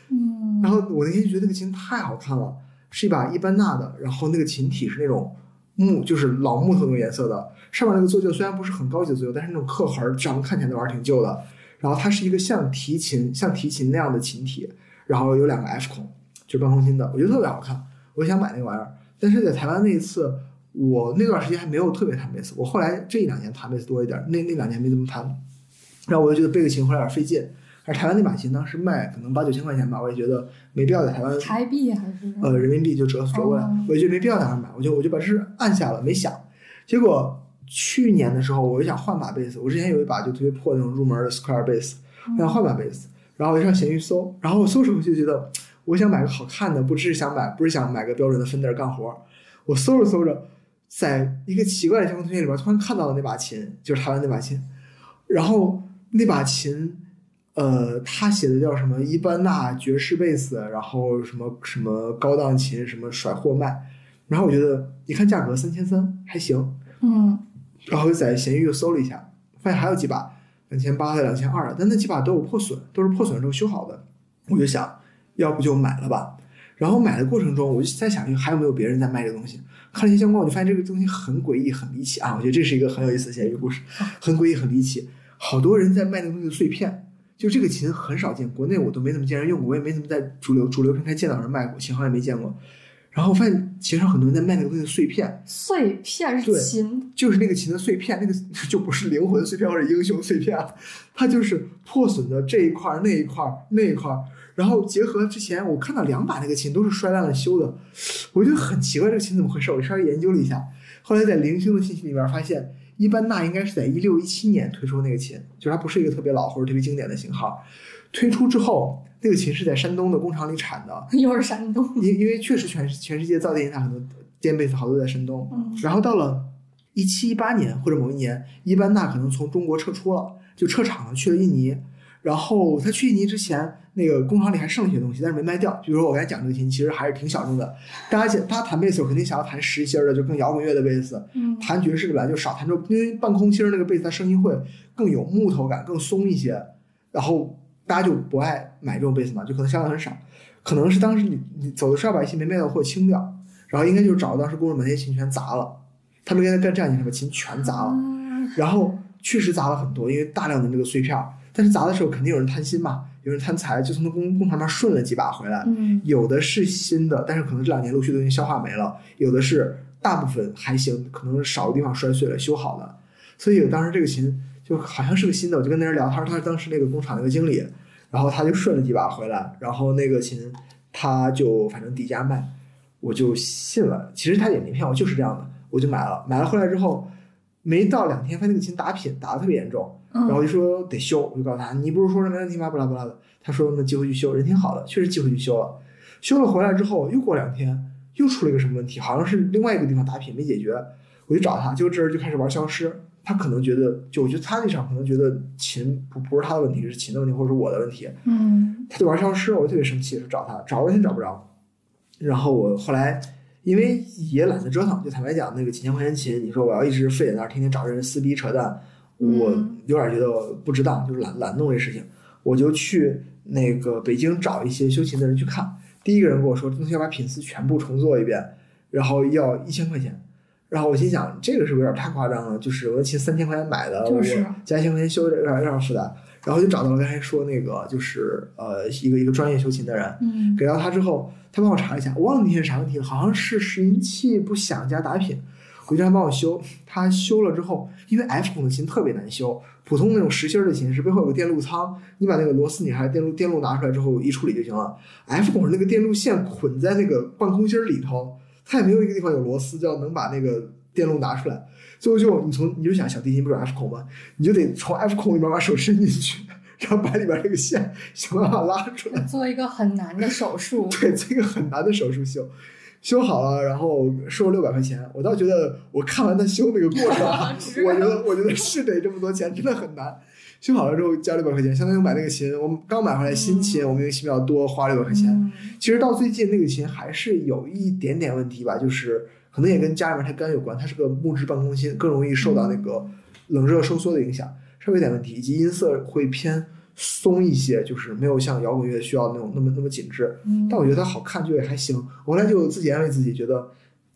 嗯，然后我那天就觉得那个琴太好看了，是一把伊班纳的，然后那个琴体是那种木，就是老木头那种颜色的，上面那个做旧虽然不是很高级的做旧，但是那种刻痕儿，长得看起来那玩意儿挺旧的。然后它是一个像提琴像提琴那样的琴体，然后有两个 F 孔，就是半空心的，我觉得特别好看，我就想买那个玩意儿。但是在台湾那一次，我那段时间还没有特别弹贝斯，我后来这一两年弹贝斯多一点，那那两年没怎么弹。然后我就觉得背个琴回来有点费劲，而台湾那把琴当时卖可能八九千块钱吧，我也觉得没必要在台湾台币还是呃人民币就折折过来，哦我就觉得没必要在那儿买，我就我就把这事按下了，没想。结果去年的时候，我就想换把贝斯，我之前有一把就特别破那种入门的 Square 贝斯，我想换把贝斯，然后我就上闲鱼搜，然后我搜出我就觉得我想买个好看的，不只是想买，不是想买个标准的 Fender 干活儿。我搜着搜着，在一个奇怪的相关推荐里边，突然看到了那把琴，就是台湾那把琴，然后那把琴。呃，他写的叫什么伊班纳爵士贝斯，然后什么什么高档琴，什么甩货卖，然后我觉得一看价格三千三还行，嗯然后就在闲鱼又搜了一下，发现还有几把两千八的、两千二的，但那几把都有破损，都是破损之后修好的。我就想，要不就买了吧。然后买的过程中，我就在想，还有没有别人在卖这个东西？看了一些相关，我就发现这个东西很诡异、很离奇啊！我觉得这是一个很有意思的闲鱼故事，很诡异、很离奇。好多人在卖那个东西的碎片，就这个琴很少见，国内我都没怎么见人用过，我也没怎么在主流主流平台见到人卖过，琴行也没见过。然后我发现琴上很多人在卖那个东西的碎片，碎片是琴，就是那个琴的碎片，那个 (laughs) 就不是灵魂碎片或者英雄碎片了，它就是破损的这一块儿、那一块儿、那一块儿，然后结合之前我看到两把那个琴都是摔烂了修的，我觉得很奇怪，这个琴怎么回事？我稍微研究了一下，后来在零星的信息里面发现，伊班纳应该是在一六一七年推出那个琴，就是它不是一个特别老或者特别经典的型号，推出之后，那个琴是在山东的工厂里产的，(laughs) 又是山东。因因为确实全全世界造电吉他很多电贝斯好多在山东，嗯然后到了一七一八年或者某一年，伊班纳可能从中国撤出了，就撤厂了，去了印尼。然后他去印尼之前，那个工厂里还剩了一些东西，但是没卖掉。比如说我刚才讲这个琴，其实还是挺小众的。大家想，大家弹贝斯，我肯定想要弹实心的，就更摇滚乐的贝斯。嗯弹爵士的本来就少，弹着因为半空心儿那个贝斯，它声音会更有木头感，更松一些。然后大家就不爱买这种贝斯嘛，就可能销量很少。可能是当时你你走的是要把一些没卖掉的货清掉，然后应该就是找当时工人把那些琴全砸了，他们应该干这样一件事，把琴全砸了。啊然后确实砸了很多，因为大量的那个碎片。但是砸的时候肯定有人贪心嘛，有人贪财，就从那工工厂那儿顺了几把回来。嗯有的是新的，但是可能这两年陆续都已经消化没了；有的是大部分还行，可能少的地方摔碎了修好的。所以当时这个琴就好像是个新的，我就跟那人聊，他说他是当时那个工厂那个经理，然后他就顺了几把回来，然后那个琴他就反正底价卖，我就信了。其实他也没骗我，就是这样的，我就买了。买了回来之后，没到两天，发现那个琴打品打的特别严重。然后就说得修，我就告诉他，你不是说没问题吗？巴拉巴拉的。他说那寄回去修，人挺好的，确实寄回去修了。修了回来之后，又过两天，又出了一个什么问题，好像是另外一个地方打品没解决，我就找他，结果这人就开始玩消失。他可能觉得，就我觉得他那场可能觉得琴不不是他的问题，是琴的问题，或者是我的问题，嗯他就玩消失，我就特别生气，就找他，找了半天找不着。然后我后来因为也懒得折腾，就坦白讲，那个几千块钱琴，你说我要一直费在那儿，天天找人撕逼扯淡，我嗯有点觉得不值当，就是懒懒弄这事情。我就去那个北京找一些修琴的人去看。第一个人跟我说，这东西要把品丝全部重做一遍，然后要一千块钱。然后我心想，这个是不是有点太夸张了？就是我的琴三千块钱买的，就是我加一千块钱修，有点有点负担。然后就找到了刚才说那个，就是呃一个一个专业修琴的人，嗯给到他之后，他帮我查一下，我忘了那天啥问题了，好像是拾音器不响加打品，回家帮我修。他修了之后，因为 F 孔的琴特别难修，普通那种实心的琴是背后有个电路仓，你把那个螺丝拧开，电路电路拿出来之后一处理就行了。F 孔那个电路线捆在那个半空心里头，它也没有一个地方有螺丝，叫能把那个电路拿出来，最后就你从你就想小提琴不是 F 孔吗？你就得从 F 孔里面把手伸进去，然后把里边这个线想办法拉出来。做一个很难的手术。(laughs) 对，做一个很难的手术修，修好了，然后收了六百块钱。我倒觉得我看完他修那个过程啊，(laughs) 我觉得我觉得是得这么多钱，真的很难。修好了之后交六百块钱，相当于买那个琴，我们刚买回来新琴，我们那个琴比较多，花六百块钱。嗯其实到最近那个琴还是有一点点问题吧，就是可能也跟家里面太干有关，它是个木质半空心，更容易受到那个冷热收缩的影响，稍微有点问题，以及音色会偏松一些，就是没有像摇滚乐需要那种那么那么紧致。嗯但我觉得它好看就也还行。我后来就自己安慰自己，觉得，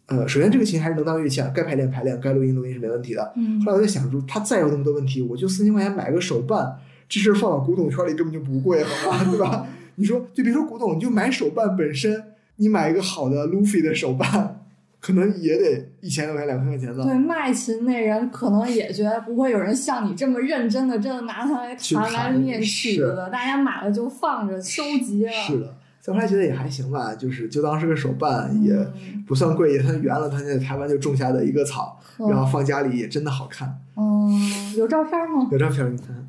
呃，首先这个琴还是能当乐器啊，该排练排练，该录音录音是没问题的。嗯后来我在想，说它再有那么多问题，我就四千块钱买个手办，这事儿放到古董圈里根本就不贵，好吧，对吧？(laughs) 你说，就别说古董，你就买手办本身，你买一个好的 Luffy 的手办，可能也得一千多块钱、两千块钱的对。卖琴那人可能也觉得不会有人像你这么认真的，真的拿它来弹来弹练曲的，大家买了就放着收集了。是的，所以后来觉得也还行吧，就是就当是个手办，也嗯不算贵，也算圆了他在台湾就种下的一个草，呵然后放家里也真的好看。嗯，有照片吗？有照片你看，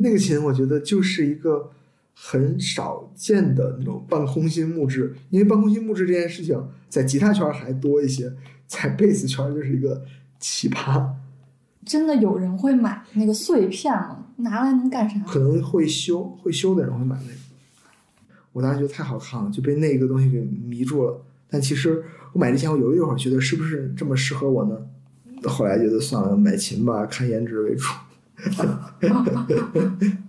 那个琴我觉得就是一个很少见的那种半空心木质，因为半空心木质这件事情在吉他圈还多一些，在贝斯圈就是一个奇葩，真的有人会买那个碎片吗？拿来能干啥？可能会修会修的人会买那个。我当时觉得太好看了，就被那个东西给迷住了。但其实我买之前我犹豫一会儿，觉得是不是这么适合我呢？后来觉得算了，买琴吧，看颜值为主。(laughs)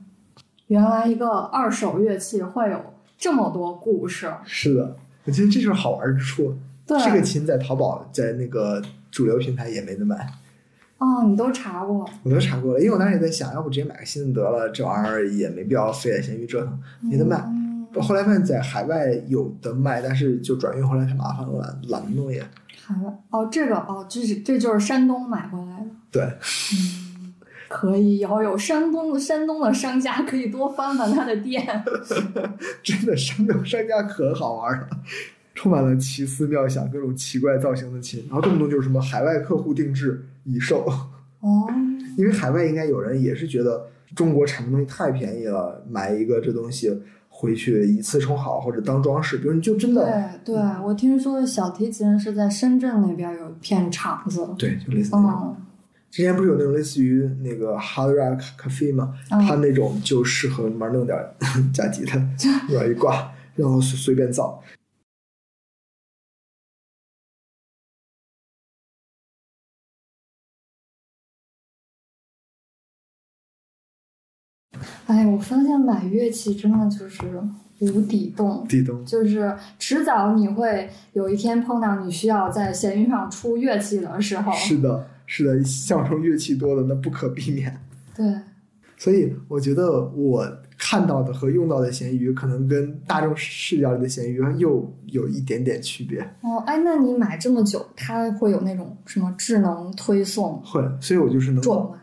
原来一个二手乐器会有这么多故事。是的，我觉得这就是好玩之处。对，这个琴在淘宝，在那个主流平台也没得卖，哦，你都查过？我都查过了。因为我当时也在想，要不直接买个新的得了，这玩意儿也没必要费点闲鱼折腾，没得卖。嗯后来发现，在海外有的卖，但是就转运回来太麻烦了，我懒懒得弄也。海外哦，这个哦，这是这就是山东买回来的。对，嗯，可以，以后有山东的山东的商家可以多翻翻他的店。(laughs) 真的山东商家可好玩了，充满了奇思妙想，各种奇怪造型的琴，然后动不动就是什么海外客户定制已售。哦，因为海外应该有人也是觉得中国产的东西太便宜了，买一个这东西回去一次充好或者当装饰，比如你就真的对对，我听说小提琴是在深圳那边有片厂子。对，就类似那样。嗯，之前不是有那种类似于那个 Hard Rock Cafe 吗？嗯它那种就适合里面弄点儿加吉他往上一挂，然后随随便造。哎，我发现买乐器真的就是无底洞。底洞就是迟早你会有一天碰到你需要在闲鱼上出乐器的时候，是的，是的，像这种乐器多的那不可避免。对，所以我觉得我看到的和用到的咸鱼，可能跟大众视角里的咸鱼又有一点点区别。哦，哎，那你买这么久，它会有那种什么智能推送会，所以我就是能准吗？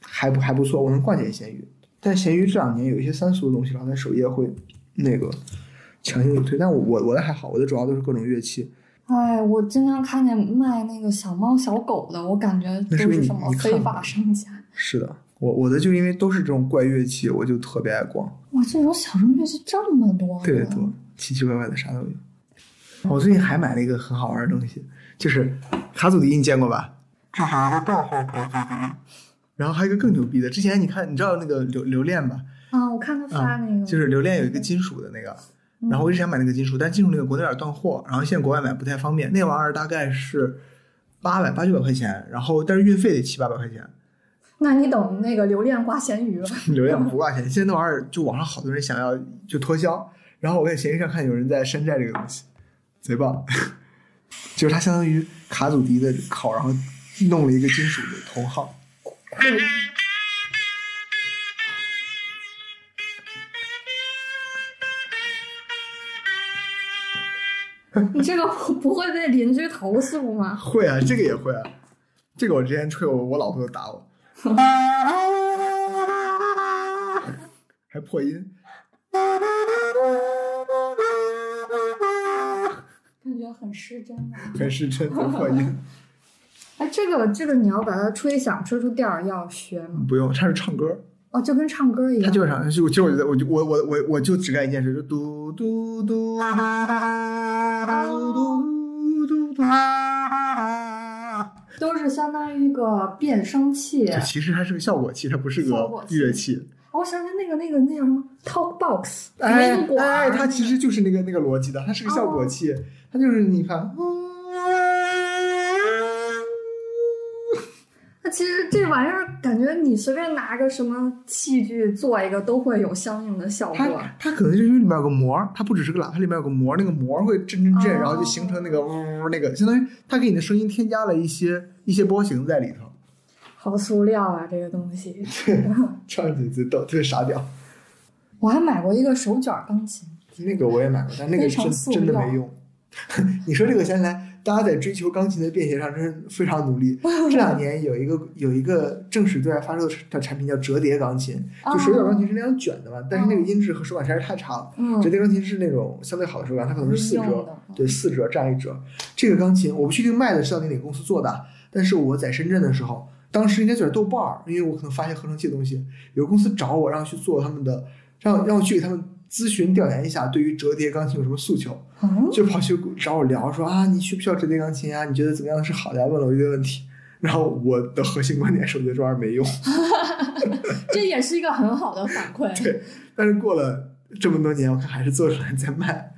还不还不错，我能逛点咸鱼。但咸鱼这两年有一些三俗的东西，然后在首页会那个强行给推，但我我我的还好，我的主要都是各种乐器。哎，我经常看见卖那个小猫小狗的，我感觉都是什么非法商家。(laughs) 是的，我我的就因为都是这种怪乐器，我就特别爱逛，哇，这种小众乐器这么多，特别多，奇奇怪怪的啥都有。我最近还买了一个很好玩的东西，就是卡祖笛，你见过吧？这是一个正方形然后还有一个更牛逼的，之前你看，你知道那个留留恋吧？啊！我看他发那个，就是留恋有一个金属的那个，然后我一直想买那个金属，但金属那个国内有点断货，然后现在国外买不太方便。那玩意儿大概是八百八九百块钱，然后但是运费得七八百块钱，那你等那个榴莲挂咸鱼了。(laughs) 流量不 (laughs) 挂钱。现在那玩意儿就网上好多人想要就脱销，然后我在闲鱼上看有人在山寨这个东西，贼棒，(laughs) 就是它相当于卡祖笛的口，然后弄了一个金属的头号。(laughs) 你这个不不会被邻居投诉吗？会啊，这个也会啊，这个我之前吹我我老婆都打我，(laughs) 还破音。感觉很失真啊。很失真的破音。哎，这个这个你要把它吹响，吹出调儿要学吗？不用，它是唱歌，哦，就跟唱歌一样。它就是唱。就其实我觉得，我就我我我我就只干一件事，就嘟嘟嘟嘟嘟嘟嘟。都是相当于一个变声器。其实它是个效果器，它不是个乐器。我想起那个那个那叫什么 Talk Box，哎哎，它其实就是那个那个逻辑的，它是个效果器，它就是你看，其实这玩意儿感觉你随便拿个什么器具做一个都会有相应的效果。它可能就是因为里面有个膜，它不只是个喇叭，它里面有个膜，那个膜会震震震，哦然后就形成那个呜呜那个，相当于它给你的声音添加了一些一些波形在里头，好塑料啊，这个东西。超级最逗，特别傻屌。我还买过一个手卷钢琴，那个我也买过，但那个非常真真的没用。(laughs) 你说这个想起来，大家在追求钢琴的便携上真是非常努力。(laughs) 这两年有一个有一个正式对外发售的产品叫折叠钢琴，就手卷钢琴是那样卷的嘛，但是那个音质和手感实在是太差了。嗯折叠钢琴是那种相对好的手感，它可能是四折，对，四折占一折。这个钢琴我不确定卖的是到底哪个公司做的，但是我在深圳的时候，当时应该就是豆瓣儿，因为我可能发一些合成器的东西，有个公司找我让我去做他们的，让让我去给他们咨询调研一下对于折叠钢琴有什么诉求，嗯，就跑去找我聊说啊，你需不需要折叠钢琴啊？你觉得怎么样是好的呀？问了我一堆问题。然后我的核心观点是，我觉得这玩意儿没用。(laughs) 这也是一个很好的反馈。对，但是过了这么多年，我看还是做出来在卖。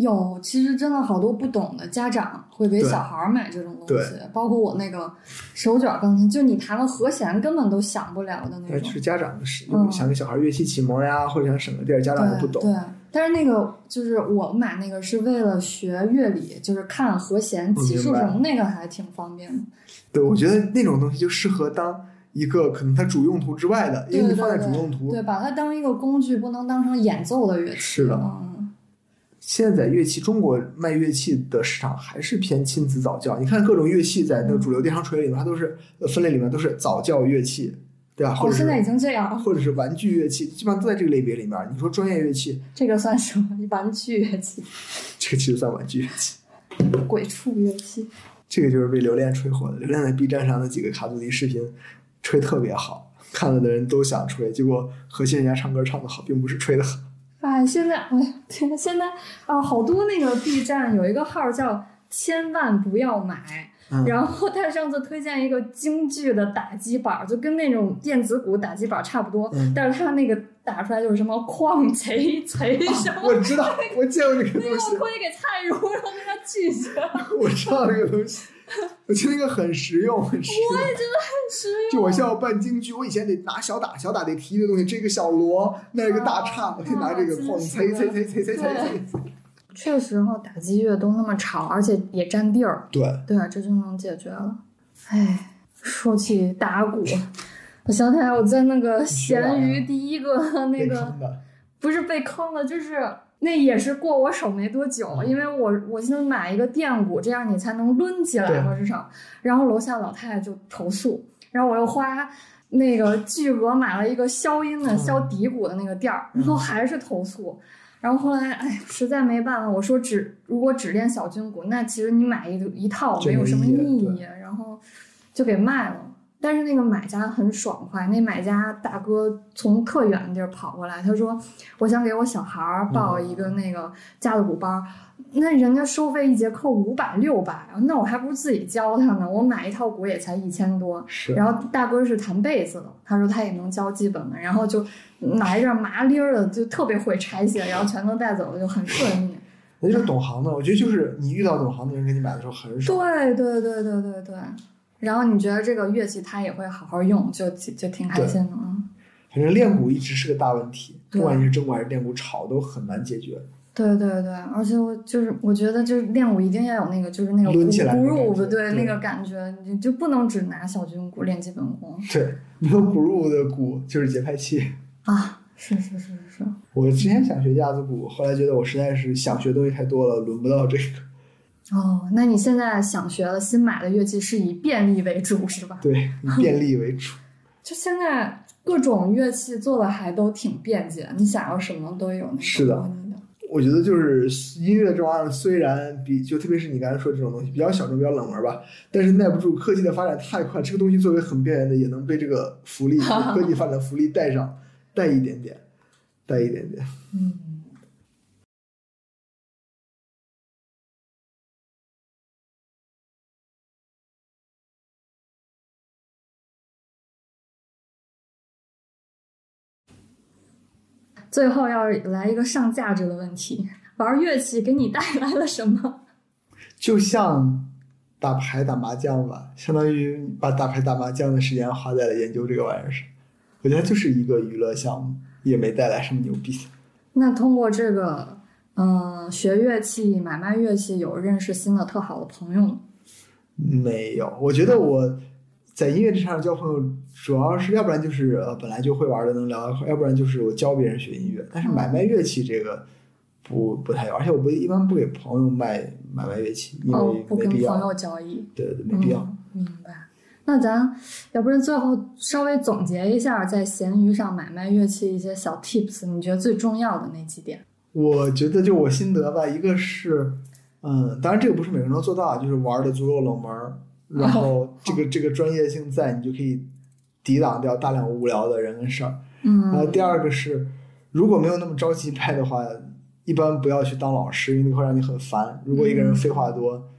有，其实真的好多不懂的家长会给小孩儿买这种东西，包括我那个手卷钢琴，就你弹个和弦根本都想不了的那种。是家长是嗯想给小孩乐器启蒙呀，或者想省个地儿，家长也不懂。对对，但是那个就是我买那个是为了学乐理，就是看和弦、级数什么，那个还挺方便的。对，我觉得那种东西就适合当一个可能它主用途之外的，因为对你放在主用途。对，把它当一个工具，不能当成演奏的乐器。是的嗯，现在乐器，中国卖乐器的市场还是偏亲子早教。你看各种乐器在那个主流电商锤里面，它都是呃分类里面都是早教乐器，对吧？或哦，者现在已经这样了，或者是玩具乐器，基本上都在这个类别里面。你说专业乐器，这个算什么玩具乐器、(laughs) 这个其实算玩具乐器。鬼畜乐器？这个就是被榴莲吹火的。榴莲在 B 站上的几个卡祖笛视频吹特别好，看了的人都想吹，结果核心人家唱歌唱的好，并不是吹的好。哎，现在，哎呀，天，现在啊，好多那个 B 站有一个号叫“千万不要买”，嗯然后他上次推荐一个京剧的打击板儿，就跟那种电子鼓打击板儿差不多，嗯但是他那个打出来就是什么矿贼贼什么。我知道，我见过这个 (laughs) 那个东西我，推给蔡茹，让他拒绝，我知道这个东西，(laughs) 我觉得那个很实用，(laughs) 很实用。我也觉得很实用。就我现在要办京剧，我以前得拿小打，小打得提一个东西，这个小锣，那个大叉，我得拿这个哐，催催催催催催催。这个时候打击乐都那么吵，而且也占地儿，对，对啊，这就能解决了。哎，说起打鼓，(laughs) 我想起来我在那个咸鱼第一个那个。不是被坑了，就是那也是过我手没多久，因为我我先买一个电鼓，这样你才能抡起来对嘛，至少。然后楼下老太太就投诉，然后我又花那个巨额买了一个消音的、嗯消底鼓的那个垫儿，然后还是投诉。然后后来，哎，实在没办法，我说只如果只练小军鼓，那其实你买一一套没有什么意义，然后就给卖了。但是那个买家很爽快，那买家大哥从特远的地儿跑过来，他说：“我想给我小孩儿报一个那个架子鼓班儿，那人家收费一节课五百六百，那我还不如自己教他呢。我买一套鼓也才一千多。是，然后大哥是弹贝斯的，他说他也能教基本的，然后就拿一阵麻利儿的，就特别会拆卸，然后全都带走了，就很顺利。(laughs) 那就是懂行的。我觉得就是你遇到懂行的人给你买的时候很爽。对对对对对对。然后你觉得这个乐器他也会好好用，就就就挺开心的啊。反正练鼓一直是个大问题，不管你是真鼓还是练鼓，吵都很难解决。对对对，而且我就是我觉得就是练鼓一定要有那个就是那个鼓起来的 groove，感觉对对那个感觉，你就不能只拿小军鼓练基本功对，没有鼓入的鼓就是节拍器。啊。是是是是是，我之前想学架子鼓，后来觉得我实在是想学东西太多了，轮不到这个。哦，那你现在想学的新买的乐器是以便利为主是吧？对，以便利为主。(laughs) 就现在各种乐器做的还都挺便捷，你想要什么都有那个是的我觉得就是音乐这玩意儿，虽然比就特别是你刚才说这种东西比较小众、比较冷门吧，但是耐不住科技的发展太快，这个东西作为很边缘的，也能被这个福利科技发展福利带上，带一点点，带一点点。(laughs) 嗯。最后要来一个上价值的问题：玩乐器给你带来了什么？(laughs) 就像打牌、打麻将吧，相当于把打牌、打麻将的时间花在了研究这个玩意儿上。我觉得就是一个娱乐项目，也没带来什么牛逼的。那通过这个，嗯、学乐器、买卖乐器，有认识新的特好的朋友吗？没有，我觉得我在音乐这上交朋友，主要是要不然就是呃本来就会玩的能聊要不然就是我教别人学音乐。但是买卖乐器这个不不太有，而且我不一般不给朋友卖买卖乐器，因哦为，不跟朋没必要。友交易。对对，没必要。嗯。明白。那咱要不然最后稍微总结一下，在闲鱼上买卖乐器一些小 tips，你觉得最重要的那几点？我觉得就我心得吧，一个是，嗯，当然这个不是每个人都做到啊，就是玩的足够冷门儿，然后这个这个专业性在，你就可以抵挡掉大量无聊的人跟事儿。然后嗯第二个是，如果没有那么着急拍的话，一般不要去当老师，因为会让你很烦。如果一个人废话多，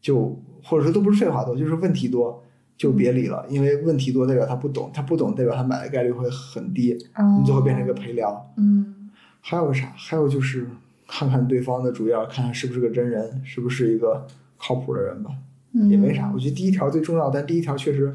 就或者说都不是废话多，就是问题多，就别理了，因为问题多代表他不懂，他不懂代表他买的概率会很低，你最后变成一个陪聊。嗯还有啥？还有就是看看对方的主页，看看是不是个真人，是不是一个靠谱的人吧，嗯，也没啥。我觉得第一条最重要，但第一条确实。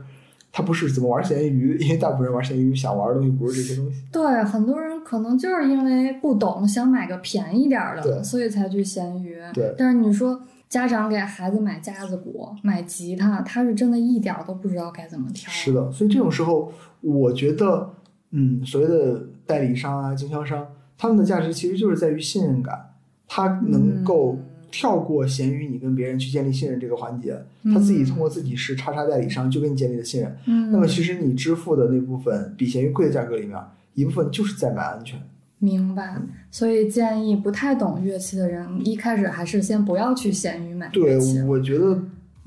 它不是怎么玩闲鱼，因为大部分人玩闲鱼想玩的东西不是这些东西。对，很多人可能就是因为不懂，想买个便宜点儿的，所以才去闲鱼。对但是你说家长给孩子买架子鼓、买吉他，他是真的一点儿都不知道该怎么挑。是的，所以这种时候，我觉得，嗯，所谓的代理商啊、经销商，他们的价值其实就是在于信任感，他能够跳过闲鱼你跟别人去建立信任这个环节，他自己通过自己是叉叉代理商就跟你建立了信任。嗯，那么其实你支付的那部分比闲鱼贵的价格里面，一部分就是在买安全。明白。所以建议不太懂乐器的人，一开始还是先不要去闲鱼买对。，我觉得，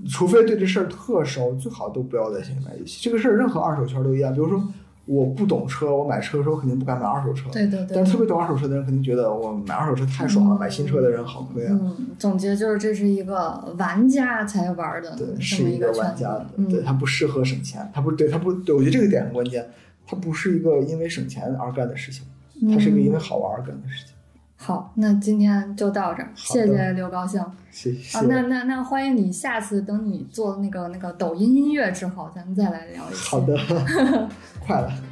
除非对这事儿特熟，最好都不要在闲鱼买乐器。这个事儿任何二手圈都一样，比如说我不懂车，我买车的时候肯定不敢买二手车。对对对但是特别懂二手车的人肯定觉得我买二手车太爽了，买新车的人好亏啊。嗯，总结就是这是一个玩家才玩的对，是一个玩家的，嗯，对他不适合省钱，他不对他不对，我觉得这个点很关键，他不是一个因为省钱而干的事情，他是一个因为好玩而干的事情。好，那今天就到这儿，谢谢刘高兴。谢谢。啊，那那那欢迎你下次等你做那个那个抖音音乐之后，咱们再来聊一期。好的，(laughs) 快了。